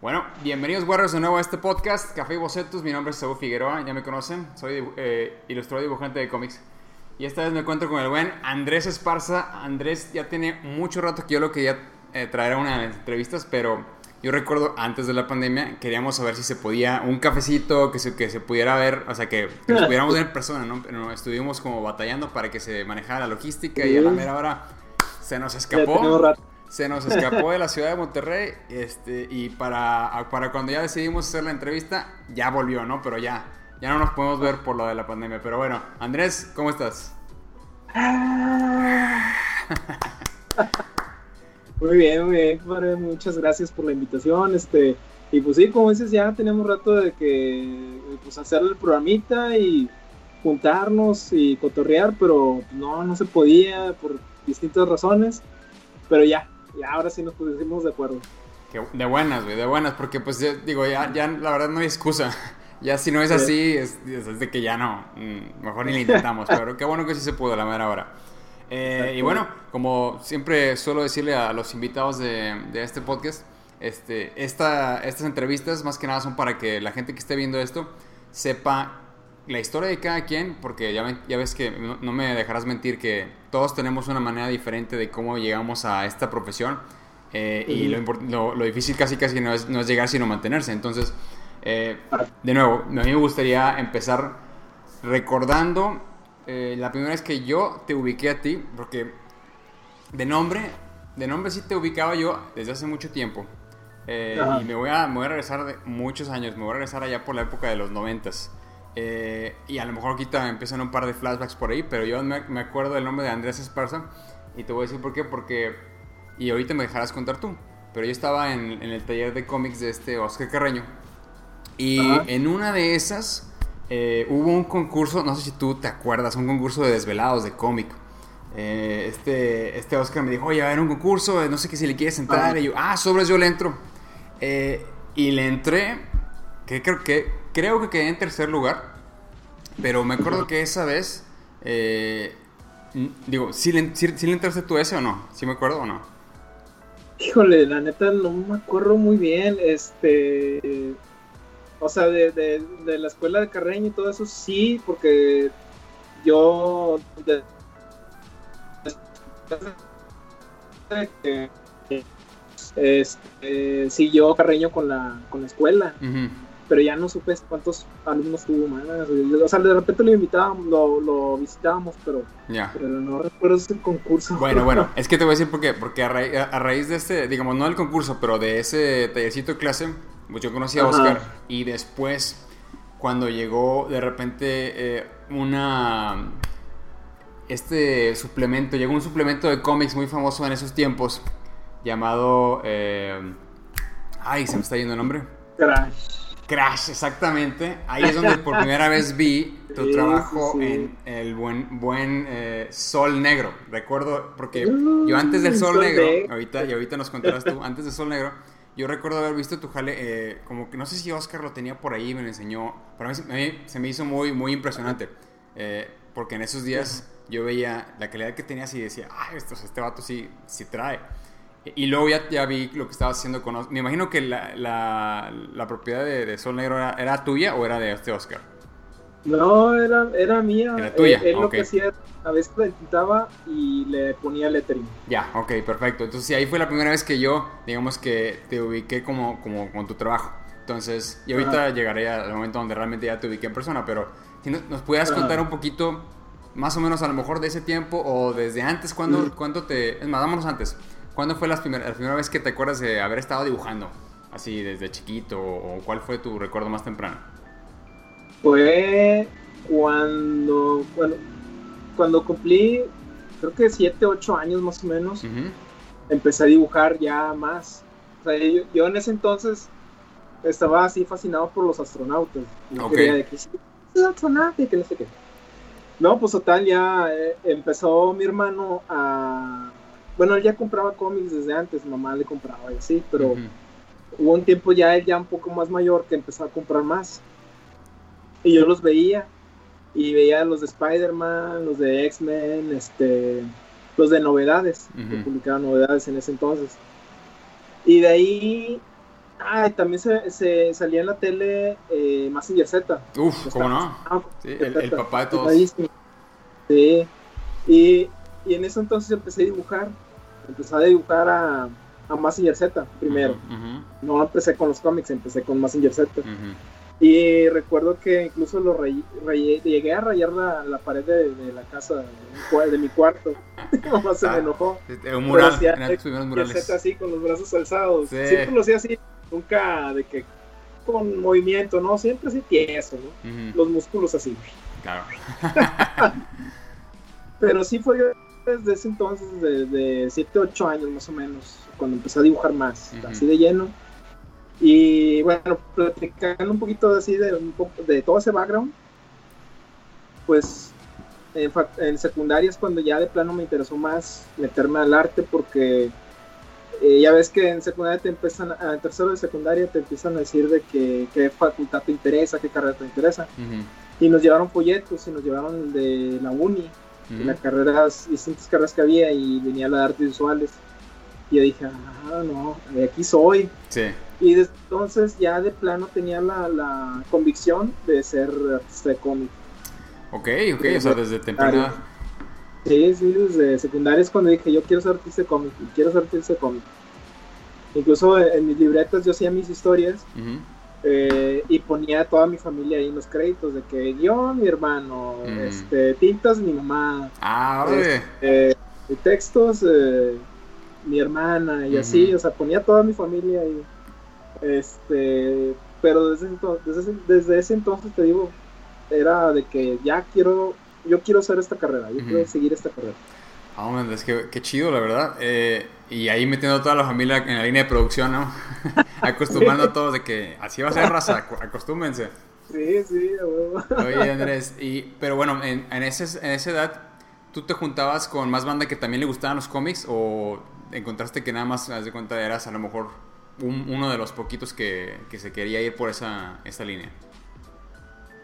Bueno, bienvenidos guarros de nuevo a este podcast, Café y Bocetos. Mi nombre es Saúl Figueroa, ya me conocen. Soy eh, ilustrador dibujante de cómics. Y esta vez me encuentro con el buen Andrés Esparza. Andrés ya tiene mucho rato que yo lo quería eh, traer a una de las entrevistas, pero yo recuerdo antes de la pandemia queríamos saber si se podía un cafecito, que se, que se pudiera ver, o sea, que, que nos pudiéramos ver en persona, ¿no? Pero estuvimos como batallando para que se manejara la logística y a la mera hora se nos escapó se nos escapó de la ciudad de Monterrey este, y para, para cuando ya decidimos hacer la entrevista, ya volvió, ¿no? Pero ya, ya no nos podemos ver por lo de la pandemia. Pero bueno, Andrés, ¿cómo estás? Muy bien, muy bien, muchas gracias por la invitación. Este, y pues sí, como dices, ya tenemos rato de que pues hacer el programita y juntarnos y cotorrear, pero no, no se podía por distintas razones. Pero ya, y ahora sí nos pusimos de acuerdo. de buenas, güey, de buenas, porque pues digo, ya, ya la verdad no hay excusa. Ya si no es así, es, de que ya no, mm, mejor ni lo intentamos, pero qué bueno que sí se pudo la mera hora. Eh, y bueno, como siempre suelo decirle a los invitados de, de este podcast, este, esta, estas entrevistas más que nada son para que la gente que esté viendo esto sepa la historia de cada quien, porque ya, ya ves que no, me dejarás mentir que todos tenemos una manera diferente de cómo llegamos a esta profesión. Eh, y lo, lo, difícil casi casi no es, no es llegar sino mantenerse. Entonces, eh, de nuevo, a mí me gustaría empezar recordando eh, la primera vez que yo te ubiqué a ti, porque de nombre, de nombre sí te ubicaba yo desde hace mucho tiempo. y me voy, a, me voy a regresar de muchos años, me voy a regresar allá por la época de los noventas. Eh, y a lo mejor ahorita empiezan un par de flashbacks por ahí, pero yo me, acuerdo del nombre de Andrés Esparza y te voy a decir por qué, porque... Y ahorita me dejarás contar tú, pero yo estaba en, el taller de cómics de este Oscar Carreño y en una de esas eh, hubo un concurso, no sé si tú te acuerdas, un concurso de desvelados de cómic. Eh, este, este Oscar me dijo, oye, a ver un concurso, no sé qué si le quieres entrar. Y yo, ah, sobres, yo le entro. y le entré, que creo que Creo que quedé en tercer lugar, pero me acuerdo que esa vez, eh, digo, ¿sí le, le entraste tú ese o no? ¿Sí me acuerdo o no? Híjole, la neta no me acuerdo muy bien, este... O sea, de, la escuela de Carreño y todo eso sí, porque yo... este, siguió Carreño con la, con la escuela pero ya no supe cuántos alumnos tuvo más. O sea, de repente lo invitábamos, lo, visitábamos, pero, pero no recuerdo ese concurso. Bueno, bueno, es que te voy a decir por qué. Porque a, raíz de este, digamos, no del concurso, pero de ese tallercito de clase, pues yo conocí a Oscar y después, cuando llegó de repente eh, una. Este suplemento, llegó un suplemento de cómics muy famoso en esos tiempos, llamado. Eh, ay, se me está yendo el nombre. Crash. Crash, exactamente. Ahí es donde por primera vez vi tu trabajo en el buen, buen eh, Sol Negro. Recuerdo, porque mm, yo antes del Sol, Negro, ahorita, y ahorita nos contarás tú, antes del Sol Negro, yo recuerdo haber visto tu jale, eh, como que no sé si Oscar lo tenía por ahí, me lo enseñó. Para mí, se me hizo muy, muy impresionante. Eh, porque en esos días yo veía la calidad que tenías y decía, ah, esto, este vato sí, sí trae. Y luego ya, ya, vi lo que estabas haciendo con... Me imagino que la, la, propiedad de, Sol Negro era, tuya o era de este Oscar. No, era, era mía. Era tuya. Él, lo que hacía, a veces la pintaba y le ponía lettering. Ya, ok, perfecto. Entonces sí, ahí fue la primera vez que yo, digamos que te ubiqué como, como con tu trabajo. Entonces, y ahorita llegaré al momento donde realmente ya te ubiqué en persona, pero si nos, pudieras contar un poquito, más o menos a lo mejor de ese tiempo o desde antes, ¿cuándo, ¿cuándo te... Es más, vámonos antes. ¿Cuándo fue la primera, la primera vez que te acuerdas de haber estado dibujando? Así desde chiquito o cuál fue tu recuerdo más temprano? Fue cuando, bueno, cuando cumplí, creo que 7, 8 años más o menos, empecé a dibujar ya más. O sea, yo, en ese entonces estaba así fascinado por los astronautas. No quería de que astronauta y que no sé qué. No, pues total, ya eh, empezó mi hermano a bueno, él ya compraba cómics desde antes, mamá le compraba y así, pero hubo un tiempo ya él ya un poco más mayor que empezó a comprar más. Y yo los veía, y veía los de Spider-Man, los de X-Men, este, los de novedades, que publicaban novedades en ese entonces. Y de ahí, ah, también se, se salía en la tele eh, Massinger Z. Uf, ¿cómo no? Ah, sí, el, papá de todos. Sí, y, y, en ese entonces empecé a dibujar, empecé a dibujar a, a Massinger Z primero. No empecé con los cómics, empecé con Massinger Z. Y recuerdo que incluso lo llegué a rayar la, la pared de, de, la casa, de mi, cuarto. Mi mamá se me ah, enojó. Un mural, en murales. así, con los brazos alzados. Siempre lo hacía así, nunca de que con movimiento, ¿no? Siempre así tieso, ¿no? Los músculos así. Claro. Pero sí fue desde ese entonces, de 7, 8 años más o menos, cuando empecé a dibujar más, así de lleno y bueno, platicando un poquito así de, un poco, de todo ese background, pues en, en secundaria es cuando ya de plano me interesó más meterme al arte porque eh, ya ves que en secundaria te empiezan, en tercero de secundaria te empiezan a decir de que, qué facultad te interesa, qué carrera te interesa. Y nos llevaron folletos y nos llevaron de la uni, de las carreras, distintas carreras que había y venía la de artes visuales. Y yo dije, ah, no, de aquí soy. Sí. Y entonces ya de plano tenía la, la convicción de ser artista de cómic. Ok, ok, o sea, desde temprana. Sí, sí, desde secundaria es cuando dije, yo quiero ser artista de cómic, quiero ser artista de cómic. Incluso en, mis libretas yo hacía mis historias eh, y ponía a toda mi familia ahí en los créditos de que yo, mi hermano, este, tintas, mi mamá. Ah, este, textos, eh, mi hermana y así, o sea, ponía a toda mi familia ahí. Este, pero desde, entonces, desde, ese entonces te digo, era de que ya quiero, yo quiero hacer esta carrera, yo quiero seguir esta carrera. Ah, es que qué chido, la verdad. Eh, y ahí metiendo a toda la familia en la línea de producción, ¿no? Acostumbrando a todos de que así va a ser raza, acostúmense. Sí, sí, Oye, Andrés, y, pero bueno, en, en, ese, en esa edad, ¿tú te juntabas con más banda que también le gustaban los cómics o encontraste que nada más, haz de cuenta, eras a lo mejor uno de los poquitos que, se quería ir por esa, esa línea.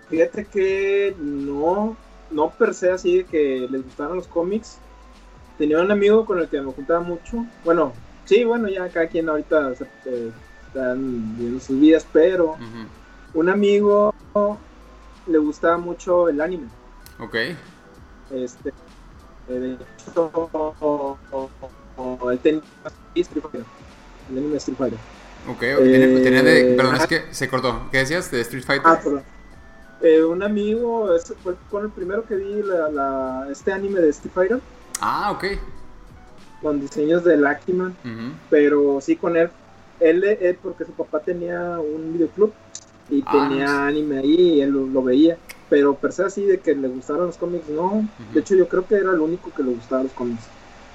Fíjate que no, no per se así de que les gustaran los cómics. Tenía un amigo con el que me juntaba mucho. Bueno, sí, bueno, ya cada quien ahorita eh, están viendo sus vidas, pero un amigo le gustaba mucho el anime. Ok. Este, eh, el tenis el anime Street Fighter. Ok, tenía, de, perdón, es que se cortó. ¿Qué decías de Street Fighter? Ah, perdón. Eh, un amigo, fue con el primero que vi la, este anime de Street Fighter. Ah, ok. Con diseños de Luckyman, pero sí con él. él. Él, porque su papá tenía un videoclub y ah, tenía anime ahí y él lo, veía. Pero per se así de que le gustaron los cómics, no. De hecho, yo creo que era el único que le gustaban los cómics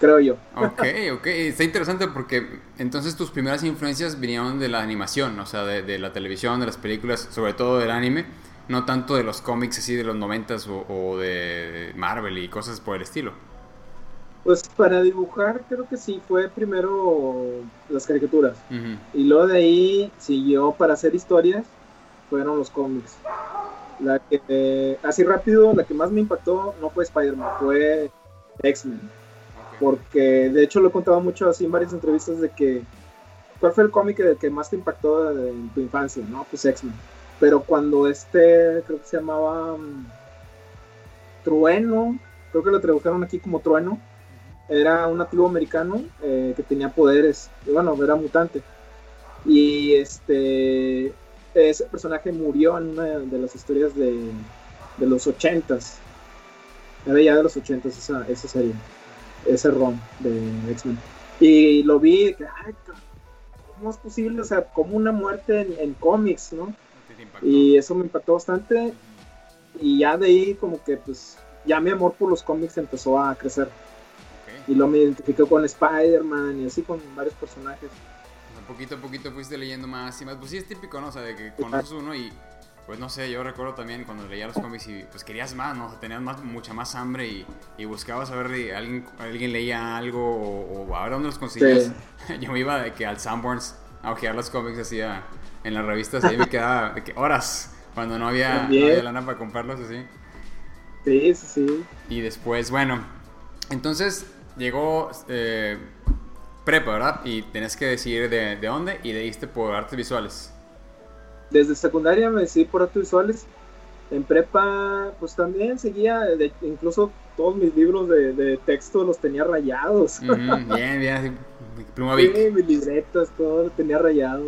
creo yo. Ok, ok, está interesante porque entonces tus primeras influencias vinieron de la animación, o sea, de, la televisión, de las películas, sobre todo del anime, no tanto de los cómics así de los noventas o, de Marvel y cosas por el estilo. Pues para dibujar creo que sí, fue primero las caricaturas y luego de ahí siguió para hacer historias, fueron los cómics. La que, así rápido, la que más me impactó no fue Spider-Man, fue X-Men porque de hecho lo he contado mucho así en varias entrevistas de que ¿cuál fue el cómic del que más te impactó en tu infancia? No, pues X-Men. Pero cuando este, creo que se llamaba mm, Trueno, creo que lo tradujeron aquí como Trueno, era un nativo americano eh, que tenía poderes, y bueno, era mutante. Y este, ese personaje murió en una de las historias de, de los ochentas. Era ya de los ochentas esa, esa serie ese ROM de X-Men. Y lo vi, que, ay, ¿cómo es posible? O sea, como una muerte en, cómics, ¿no? Y eso me impactó bastante. Y ya de ahí, como que, pues, ya mi amor por los cómics empezó a crecer. Y luego me identifiqué con Spider-Man y así con varios personajes. poquito a poquito fuiste leyendo más y más. Pues sí, es típico, ¿no? O sea, de que conoces uno y pues no sé, yo recuerdo también cuando leía los cómics y pues querías más, ¿no? tenías más, mucha más hambre y, y buscabas a ver si alguien, alguien leía algo o, a ver dónde los conseguías. yo me iba de que al Sanborns a ojear los cómics hacía en las revistas y ahí me quedaba de que horas cuando no había, no lana para comprarlos así. Sí, sí, sí. Y después, bueno, entonces llegó eh, prepa, ¿verdad? Y tenés que decidir de, de dónde y diste por artes visuales. Desde secundaria me decidí por artes visuales. En prepa, pues también seguía, incluso todos mis libros de, texto los tenía rayados. bien, bien, pluma Sí, mis libretas, todo lo tenía rayado.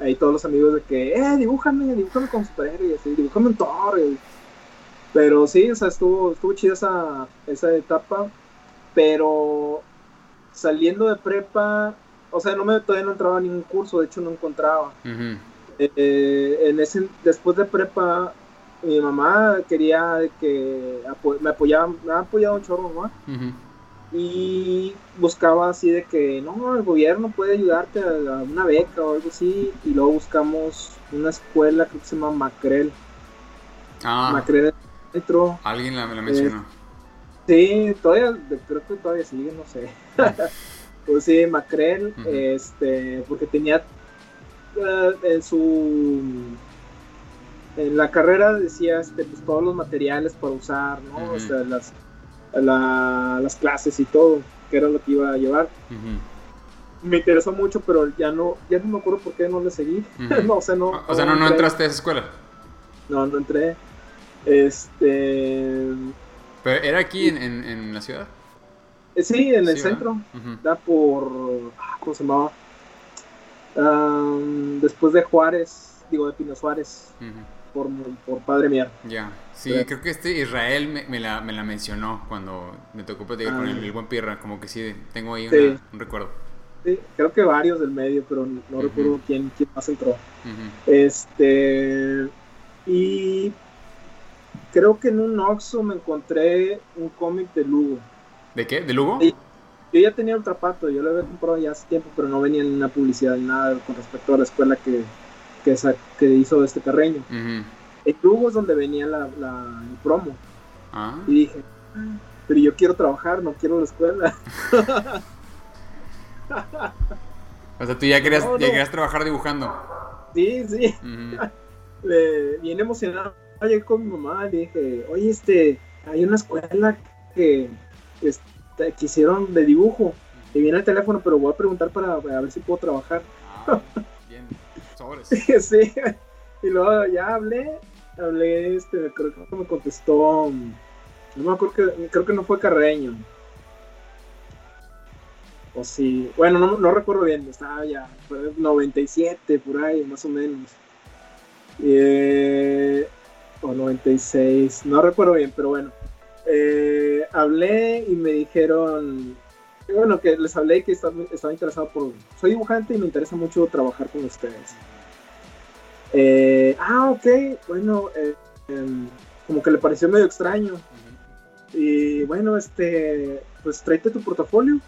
Ahí todos los amigos de que, eh, dibújame, dibújame con superhéroe y así, dibújame un Thor. Pero sí, o sea, estuvo, estuvo chida esa, esa etapa. Pero saliendo de prepa, o sea, no me, todavía no entraba a ningún curso, de hecho no encontraba. Eh, en ese, después de prepa, mi mamá quería que me apoyaba, me ha apoyado un chorro, ¿no? Y buscaba así de que, no, el gobierno puede ayudarte a, una beca o algo así. Y luego buscamos una escuela, que se llama Macrel. Ah. Macrel dentro. Alguien la, mencionó. sí, todavía, creo que todavía sigue, no sé. pues sí, Macrel, este, porque tenía eh, en su en la carrera decía este, pues, todos los materiales para usar, ¿no? O sea, las, las clases y todo, que era lo que iba a llevar. Me interesó mucho, pero ya no, ya no me acuerdo por qué no le seguí. no, o sea, no. O sea, no, no, entraste a esa escuela. No, no entré. Este. ¿Pero era aquí en, en, la ciudad? Eh, sí, en el centro. Da por. Ah, ¿Cómo se llamaba? Después de Juárez, digo de Pino Suárez por, Padre Mía. Ya, sí, creo que este Israel me, la, me, la, mencionó cuando me tocó platicar con el, ah. buen Pirra, como que sí, tengo ahí un recuerdo. Sí, creo que varios del medio, pero no, recuerdo quién, quién más entró. Este, y creo que en un Oxxo me encontré un cómic de Lugo. ¿De qué? ¿De Lugo? Yo ya tenía Ultrapato, yo lo había comprado ya hace tiempo, pero no venía en una publicidad ni nada con respecto a la escuela que, que, que hizo este Carreño. El Lugo es donde venía la, el promo. Ah. Y dije, pero yo quiero trabajar, no quiero la escuela. o sea, tú ya querías, querías trabajar dibujando. Sí, sí. le, bien emocionado. Llegué con mi mamá y dije, oye, este, hay una escuela que, este, que hicieron de dibujo. Y viene el teléfono, pero voy a preguntar para, para ver si puedo trabajar. Ah, bien. sí. Y luego ya hablé, hablé, este, creo que me contestó, no me acuerdo que, creo que no fue Carreño. O sí, bueno, no, recuerdo bien, estaba ya, fue 97 por ahí, más o menos. Eh, o 96, no recuerdo bien, pero bueno. Eh, hablé y me dijeron, bueno, que les hablé que estaba, interesado por... Soy dibujante y me interesa mucho trabajar con ustedes. Eh, ah, ok, bueno, eh, em, como que le pareció medio extraño. Y bueno, este, pues tráete tu portafolio,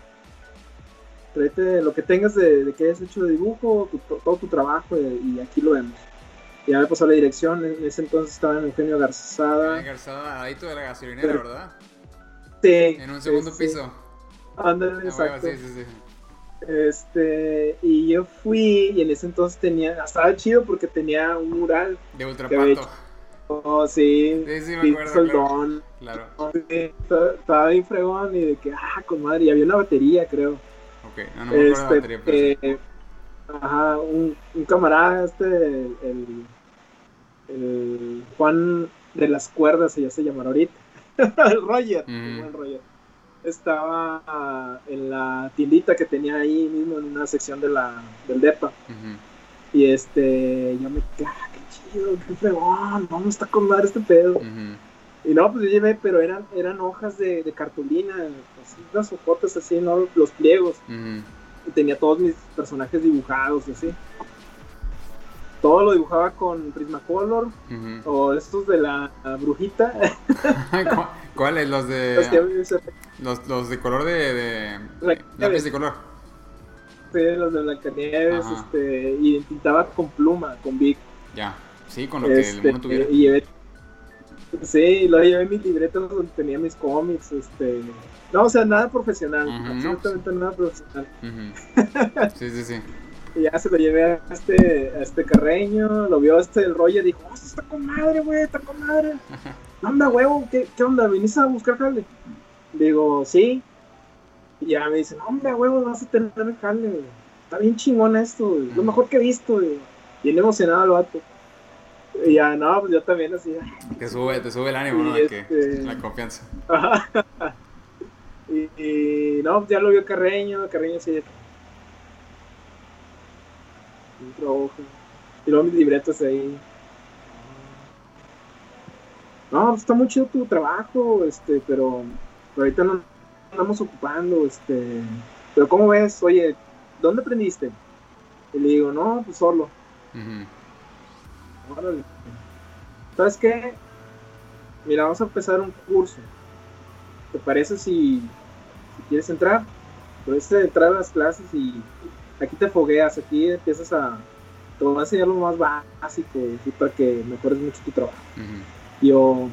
tráete lo que tengas de, que hayas hecho de dibujo, todo tu trabajo y, aquí lo vemos. Ya me pasó la dirección, en ese entonces estaba en Eugenio Garzada. Garzada, ahí de la gasolinera, ¿verdad? Sí. En un segundo piso. Ándale, ah, exacto. sí, sí, sí. Este, y yo fui y en ese entonces tenía, estaba chido porque tenía un mural. De Ultrapato. Oh, sí. Sí, sí, me acuerdo. Claro. estaba bien fregón y de que, ah, con madre, y había una batería, creo. Ok, no, no me acuerdo la este, batería, pero eh, Ajá, un, un, camarada, este, el, el, Juan de las cuerdas, ya se llamará ahorita. el Roger, el Roger estaba en la tiendita que tenía ahí mismo en una sección de la, del DEPA. Y este, yo me ah, qué chido, qué fregón, vamos, está con madre este pedo. Y no, pues yo llevé, pero eran, eran hojas de, de cartulina, así, unas hojotas así, ¿no? Los pliegos. Y tenía todos mis personajes dibujados, así todo lo dibujaba con Prismacolor o estos de la, brujita. ¿Cuáles? Los de. Los, los, de color de. de lápiz de color. Sí, los de Blancanieves. Este, y pintaba con pluma, con Big. Ya, sí, con lo que el este, mundo tuviera. Y llevé, sí, lo llevé mis libretos donde tenía mis cómics. Este, no, o sea, nada profesional. absolutamente nada profesional. sí, sí, sí. Y ya se lo llevé a este, a este carreño, lo vio este el Roger, dijo, oh, está con madre, güey, está con madre. anda, huevo, ¿qué, ¿qué, onda? ¿Viniste a buscar jale? Digo, sí. Y ya me dicen, hombre, huevo, vas a tener jale, Está bien chingón esto, Lo mejor que he visto, Bien emocionado el vato. Y ya, no, pues yo también así. Te sube, te sube el ánimo, ¿no? que, este la confianza. y, no, pues ya lo vio Carreño, Carreño sí. Un Y luego mis libretos ahí. No, pues está muy chido tu trabajo, este, pero, ahorita no estamos ocupando, este. Pero ¿cómo ves? Oye, ¿dónde aprendiste? Y le digo, no, pues solo. ¿Sabes qué? Mira, vamos a empezar un curso. ¿Te parece si, quieres entrar? Puedes entrar a las clases y aquí te fogueas, aquí empiezas a... Te voy a enseñar lo más básico para que mejores mucho tu trabajo. Y yo,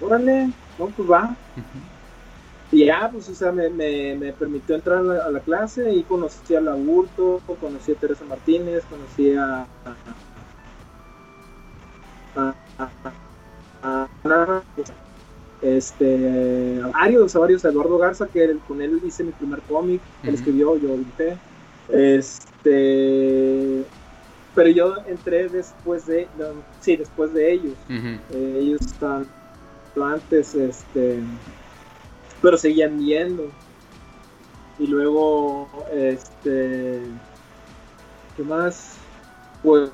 órale, no, pues va. Y ya, pues, o sea, me, me, permitió entrar a la, clase y conocí a Laburto, conocí a Teresa Martínez, conocí a, este, a varios, a varios, a Eduardo Garza, que con él hice mi primer cómic, él escribió, yo dibujé. Este, pero yo entré después de, sí, después de ellos. Eh, ellos están antes, este, pero seguían yendo. Y luego, este, ¿qué más? Pues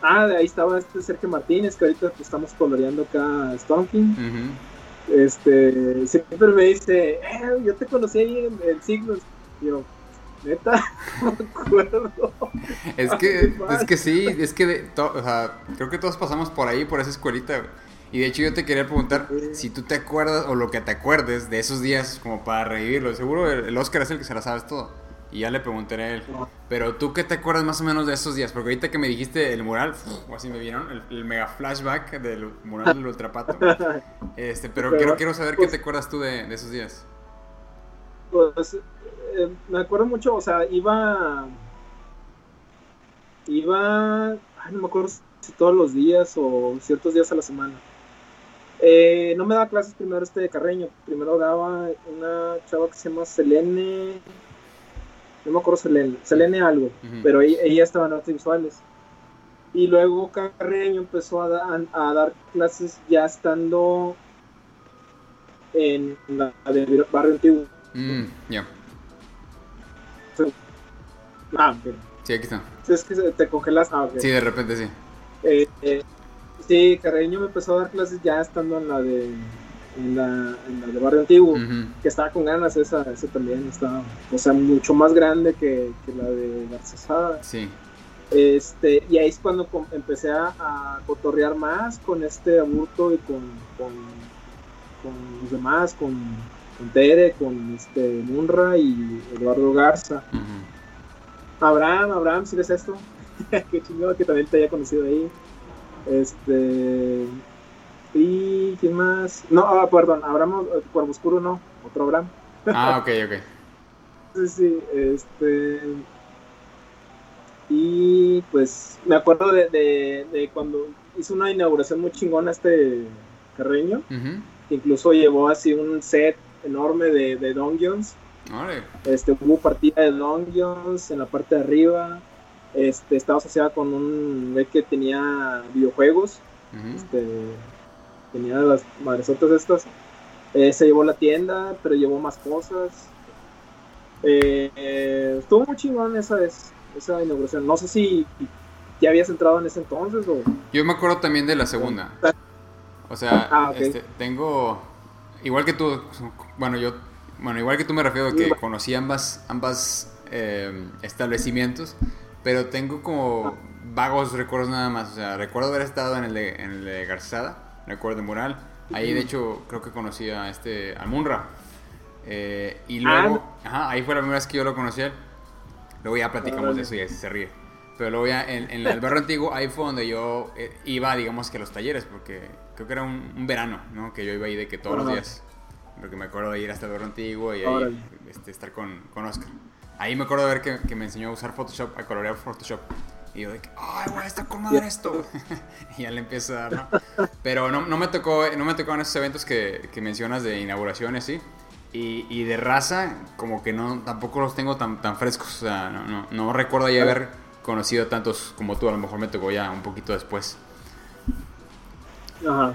Ah, ahí estaba este Sergio Martínez, que ahorita estamos coloreando acá Stonking. Este, siempre me dice, eh, yo te conocí ahí en, el Signos. Y yo, neta, no me acuerdo. Es que, es que sí, es que o sea, creo que todos pasamos por ahí, por esa escuelita. Y de hecho yo te quería preguntar si tú te acuerdas o lo que te acuerdes de esos días como para revivirlo. Seguro el Oscar es el que se la sabes todo. Y ya le pregunté a él. Pero tú qué te acuerdas más o menos de esos días? Porque ahorita que me dijiste el mural, o así me vieron, el, mega flashback del mural del Ultrapato. Este, pero, quiero, quiero saber qué pues te acuerdas tú de, esos días. Pues eh, me acuerdo mucho, o sea, iba. Iba. Ay, no me acuerdo si todos los días o ciertos días a la semana. Eh, no me daba clases primero este de Carreño. Primero daba una chava que se llama Selene no me acuerdo Selene, Selene algo, pero ella, estaba en artes visuales. Y luego Carreño empezó a, dar clases ya estando en la de Barrio Antiguo. Mm, ya. Ah. Sí, aquí está. Es que te congelas. Ah, Sí, de repente sí. Eh, eh, sí, Carreño me empezó a dar clases ya estando en la de en la, en la de Barrio Antiguo, que estaba con ganas, esa, esa también estaba, o sea, mucho más grande que, que la de Garcesada. Sí. Este, y ahí es cuando empecé a, a, cotorrear más con este Aburto y con, con, con los demás, con, con, Tere, con este Munra y Eduardo Garza. Abraham, Abraham, si ves esto, qué chingado que también te haya conocido ahí. Este, y ¿quién más? No, ah, perdón, Abraham Cuervo Oscuro no, otro Abraham. Ah, ok, ok. sí, sí, este. Y pues me acuerdo de, de, cuando hizo una inauguración muy chingona este Carreño, que incluso llevó así un set enorme de, de Dungeons. Este, hubo partida de Dungeons en la parte de arriba. Este, estaba asociada con un que tenía videojuegos. Este tenía las madresotas estas. Eh, se llevó la tienda, pero llevó más cosas. Eh, estuvo muy chingón esa, esa inauguración. No sé si ya habías entrado en ese entonces o... Yo me acuerdo también de la segunda. O sea, ah, este, tengo... Igual que tú, bueno, yo... Bueno, igual que tú me refiero a que conocí ambas, ambas eh, establecimientos, pero tengo como vagos recuerdos nada más. O sea, recuerdo haber estado en el de, en el de Garzada recuerdo mural. Ahí de hecho creo que conocí a este, al Munra. Eh, y luego, ah. ahí fue la primera vez que yo lo conocí Luego ya platicamos de eso y se ríe. Pero luego ya en, el barrio antiguo, ahí fue donde yo eh, iba, digamos que a los talleres, porque creo que era un, verano, ¿no? Que yo iba ahí de que todos los días. Porque me acuerdo de ir hasta el barrio antiguo y ahí este, estar con, con Oscar. Ahí me acuerdo de ver que, que, me enseñó a usar Photoshop, a colorear Photoshop. Y yo de que, ay, güey, está con madre esto. y ya le empiezo a dar, ¿no? Pero no, no, me tocó, no me tocó en esos eventos que, que mencionas de inauguraciones, ¿sí? Y, de raza, como que no, tampoco los tengo tan, tan frescos. O sea, no, no, no recuerdo ya haber conocido tantos como tú. A lo mejor me tocó ya un poquito después. Ajá.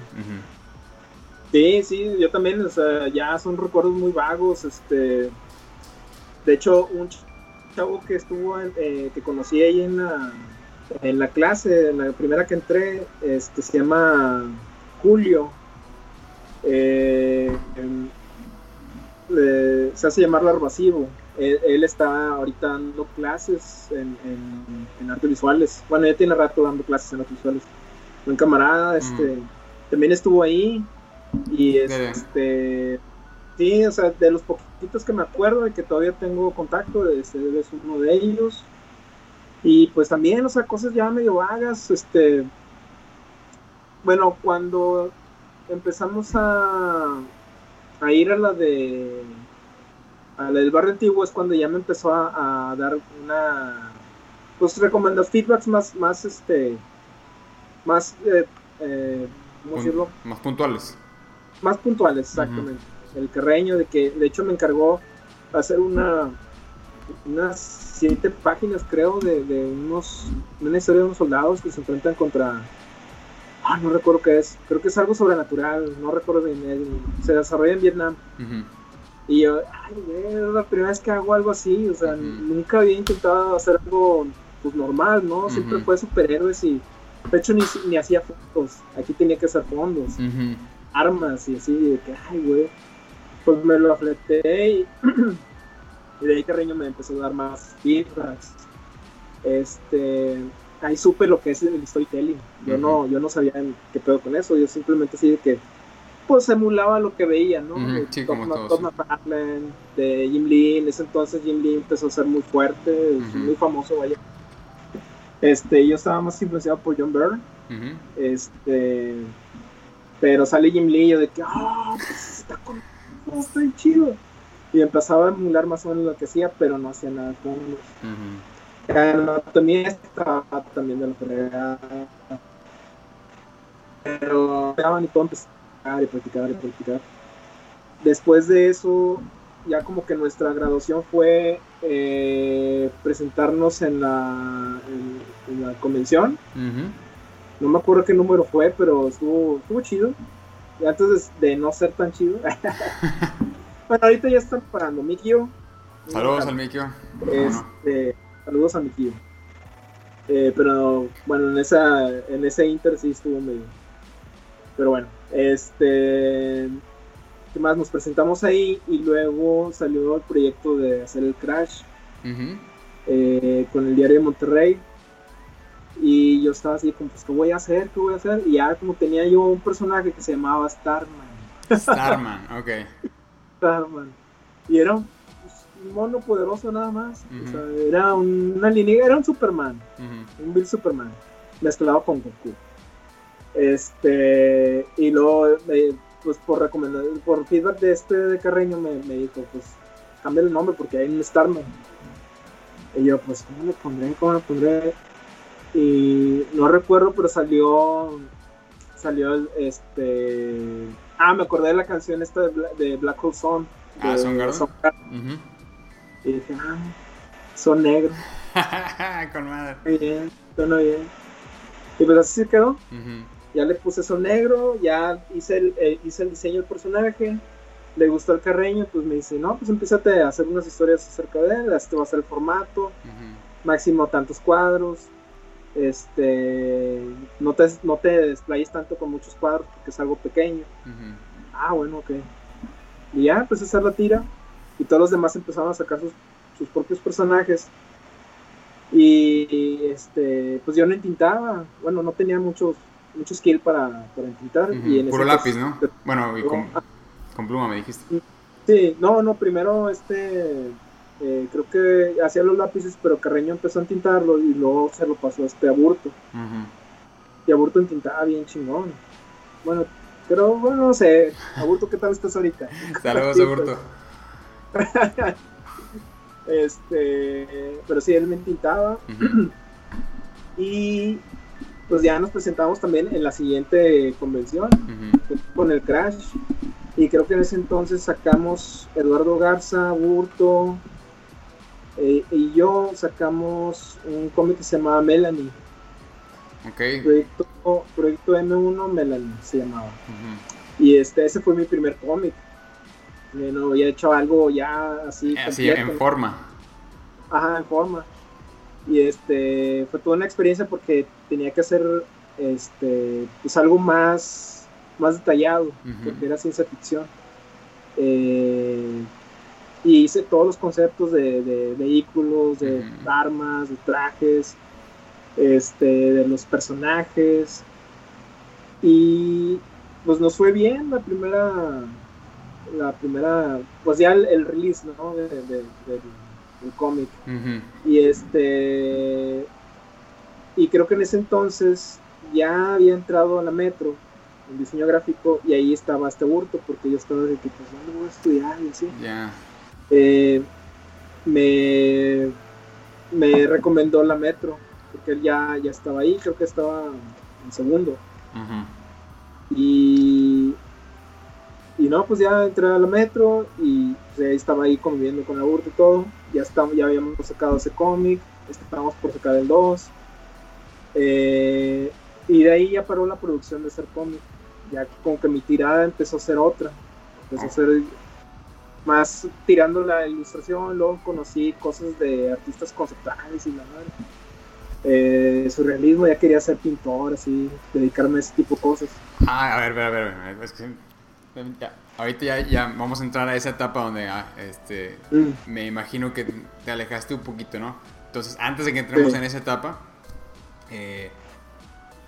Sí, sí, yo también, o sea, ya son recuerdos muy vagos. Este, de hecho, un chavo que estuvo, eh, que conocí ahí en la, en la clase, en la primera que entré, este, se llama Julio. Eh, se hace llamar Larvasivo. Él, él, está ahorita dando clases en, en, artes visuales. Bueno, ya tiene rato dando clases en artes visuales. Un camarada, este, también estuvo ahí. Y este, sí, o sea, de los poquitos que me acuerdo y que todavía tengo contacto, este es uno de ellos. Y pues también, o sea, cosas ya medio vagas, este, bueno, cuando empezamos a, a ir a la de a la del barrio antiguo es cuando ya me empezó a, dar una pues recomendas feedbacks más más este más eh, eh ¿cómo decirlo? más puntuales más puntuales exactamente el carreño de que de hecho me encargó hacer una unas siete páginas creo de, de unos una historia de unos soldados que se enfrentan contra Ah, no recuerdo qué es. Creo que es algo sobrenatural. No recuerdo bien. Se desarrolla en Vietnam. Y yo, ay, es la primera vez que hago algo así. O sea, nunca había intentado hacer algo pues, normal, ¿no? Siempre fue superhéroes y. De hecho, ni, ni hacía fotos. Aquí tenía que hacer fondos. Armas y así. De que, ay, güey. Pues me lo afleté y. y de ahí Carreño me empezó a dar más feedbacks. Este ahí supe lo que es el storytelling. Yo no, yo no sabía qué pedo con eso, yo simplemente así de que pues emulaba lo que veía, ¿no? sí, como de Jim Lee, en ese entonces Jim Lee empezó a ser muy fuerte, muy famoso, vaya. Este, yo estaba más influenciado por John Byrne. Este, pero sale Jim Lee y yo de que, ah, pues está con, está chido. Y empezaba a emular más o menos lo que hacía, pero no hacía nada con la anatomía estaba también de la fregada. Pero y todo empezar y practicar y practicar. Después de eso, ya como que nuestra graduación fue eh, presentarnos en la, en, la convención. No me acuerdo qué número fue, pero estuvo, estuvo chido. Y antes de, no ser tan chido. bueno, ahorita ya están parando. Mikio. Saludos al Mikio. Este, Saludos a mi tío. Eh, pero bueno, en esa en ese inter sí estuvo medio. Pero bueno, este. ¿Qué más? Nos presentamos ahí y luego salió el proyecto de hacer el Crash eh, con el diario de Monterrey. Y yo estaba así como, pues, ¿qué voy a hacer? ¿Qué voy a hacer? Y ya como tenía yo un personaje que se llamaba Starman. Starman, ok. Starman. Y era un mono poderoso nada más. o sea, era una línea, era un Superman, un Bill Superman, mezclado con Goku. Este, y luego, pues por recomendación, por feedback de este de Carreño me, me, dijo, pues cambia el nombre porque hay un Starman. Y yo, pues, ¿cómo le pondré? ¿Cómo le pondré? Y no recuerdo, pero salió, salió este... Ah, me acordé de la canción esta de, Black Hole Sun. Ah, Son y dije, ah, son negros. Con madre. Bien, suena bien. Y pues así se quedó. Ya le puse son negro, ya hice el, eh, hice el diseño del personaje. Le gustó el carreño, pues me dice, no, pues empezate a hacer unas historias acerca de él, este va a ser el formato, máximo tantos cuadros, este, no te, no te desplayes tanto con muchos cuadros porque es algo pequeño. Ah, bueno, ok. Y ya, pues hacer la tira y todos los demás empezaron a sacar sus, sus propios personajes. Y este, pues yo no entintaba, bueno, no tenía mucho, mucho skill para, para entintar. y en Puro lápiz, ¿no? Bueno, y con, con, pluma me dijiste. Sí, no, no, primero este, eh, creo que hacía los lápices, pero Carreño empezó a entintarlo y luego se lo pasó a este Aburto. Y Aburto entintaba bien chingón. Bueno, pero bueno, no sé, Aburto, ¿qué tal estás ahorita? Saludos, Aburto. este, pero sí, él me pintaba. y pues ya nos presentamos también en la siguiente convención con el Crash. Y creo que en ese entonces sacamos Eduardo Garza, Burto eh, y yo sacamos un cómic que se llamaba Melanie. Okay. Proyecto, Proyecto M1 Melanie se llamaba. Y este, ese fue mi primer cómic. No había hecho algo ya así. Así, en forma. Ajá, en forma. Y este, fue toda una experiencia porque tenía que hacer este, pues algo más, más detallado, porque era ciencia ficción. Eh, y hice todos los conceptos de, vehículos, de armas, de trajes, este, de los personajes. Y pues nos fue bien la primera, la primera, pues ya el, release, ¿no? De, del cómic. Y este, y creo que en ese entonces ya había entrado a la Metro en diseño gráfico y ahí estaba este hurto porque yo estaba de que pues no voy a estudiar y así. Eh, me, me recomendó la Metro porque él ya, ya estaba ahí, creo que estaba en segundo. Y, y no, pues ya entré a la metro y pues, estaba ahí conviviendo con la hurto y todo. Ya, estamos, ya habíamos sacado ese cómic, estábamos por sacar el 2. Eh, y de ahí ya paró la producción de ese cómic. Ya como que mi tirada empezó a ser otra. Empezó a ser más tirando la ilustración. Luego conocí cosas de artistas conceptuales y la madre eh, surrealismo, ya quería ser pintor, así, dedicarme a ese tipo de cosas. Ah, a ver, a ver, a ver, es que ahorita ya, ya, vamos a entrar a esa etapa donde ah, este, mm. me imagino que te alejaste un poquito, ¿no? Entonces, antes de que entremos en esa etapa, eh,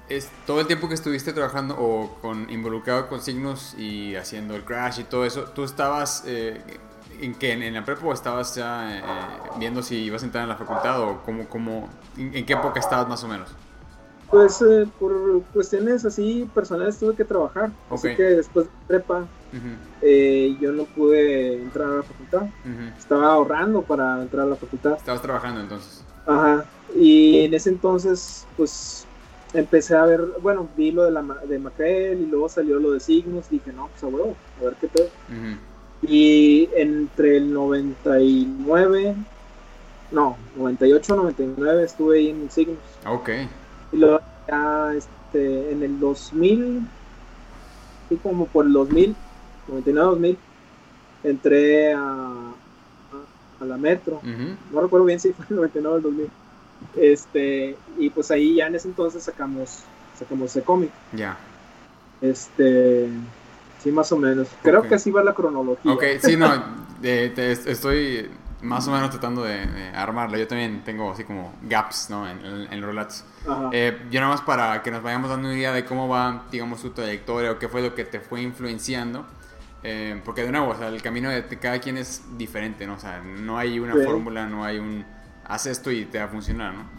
es todo el tiempo que estuviste trabajando o con involucrado con signos y haciendo el crash y todo eso, tú estabas eh, ¿En qué? ¿En la prepa o estabas ya eh, viendo si ibas a entrar en la facultad o cómo, cómo, en, qué época estabas más o menos? Pues eh, por cuestiones así personales tuve que trabajar. Así que después de prepa eh, yo no pude entrar a la facultad. Estaba ahorrando para entrar a la facultad. Estabas trabajando entonces. Ajá. Y en ese entonces, pues empecé a ver, bueno, vi lo de, la, de Macrel y luego salió lo de signos. Dije, no, pues a huevo, a ver qué pedo. Y entre el 99, no, 98, 99 estuve ahí en Signos. Ok. Y luego ya este, en el 2000, y como por el 2000, 99, 2000, entré a, a, la Metro. No recuerdo bien si fue el 99 o el 2000. Este, y pues ahí ya en ese entonces sacamos, sacamos ese cómic. Ya. Este Sí, más o menos. Creo que así va la cronología. Ok, sí, no, estoy más o menos tratando de, armarla. Yo también tengo así como gaps, ¿no? En, en, los relatos. Eh, yo nada más para que nos vayamos dando una idea de cómo va, digamos, tu trayectoria o qué fue lo que te fue influenciando. Eh, porque de nuevo, o sea, el camino de cada quien es diferente, ¿no? O sea, no hay una fórmula, no hay un haz esto y te va a funcionar, ¿no?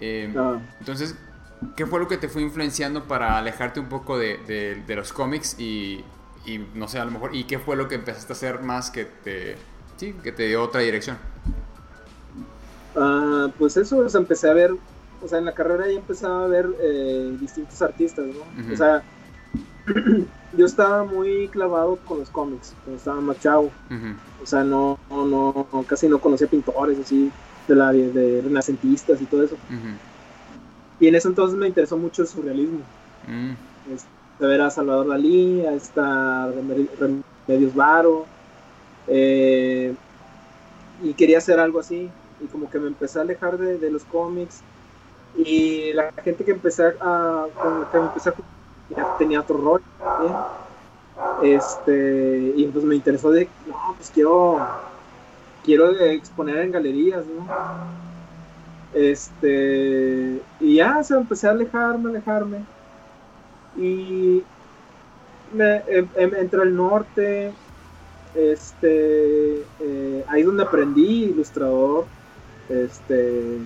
Eh, entonces, ¿qué fue lo que te fue influenciando para alejarte un poco de, de los cómics y, y no sé, a lo mejor, ¿y qué fue lo que empezaste a hacer más que te, sí, que te dio otra dirección? Ah, pues eso, o sea, empecé a ver, o sea, en la carrera ya empezaba a ver eh, distintos artistas, ¿no? O sea, yo estaba muy clavado con los cómics, cuando estaba más chavo. O sea, no, no, casi no conocía pintores así, de, la, de, renacentistas y todo eso. Y en eso entonces me interesó mucho el surrealismo. Mm de ver a Salvador Dalí, a esta Remedios Varo, eh, y quería hacer algo así, y como que me empecé a alejar de, los cómics, y la gente que empecé a, que empecé a ya tenía otro rol, este, y pues me interesó de, no, pues quiero, quiero exponer en galerías, ¿no? Este, y ya, se empecé a alejarme, alejarme y me, em, em, entre el norte, este, eh, ahí donde aprendí ilustrador, este,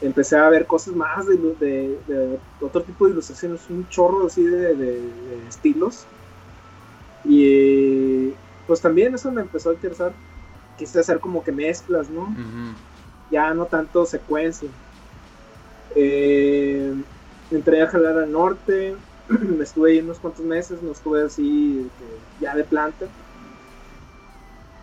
empecé a ver cosas más de, de, otro tipo de ilustraciones, un chorro así de, estilos. Y pues también eso me empezó a interesar. Quise hacer como que mezclas, ¿no? Ya no tanto secuencia. Eh, entré a jalar al norte, estuve ahí unos cuantos meses, no estuve así ya de planta.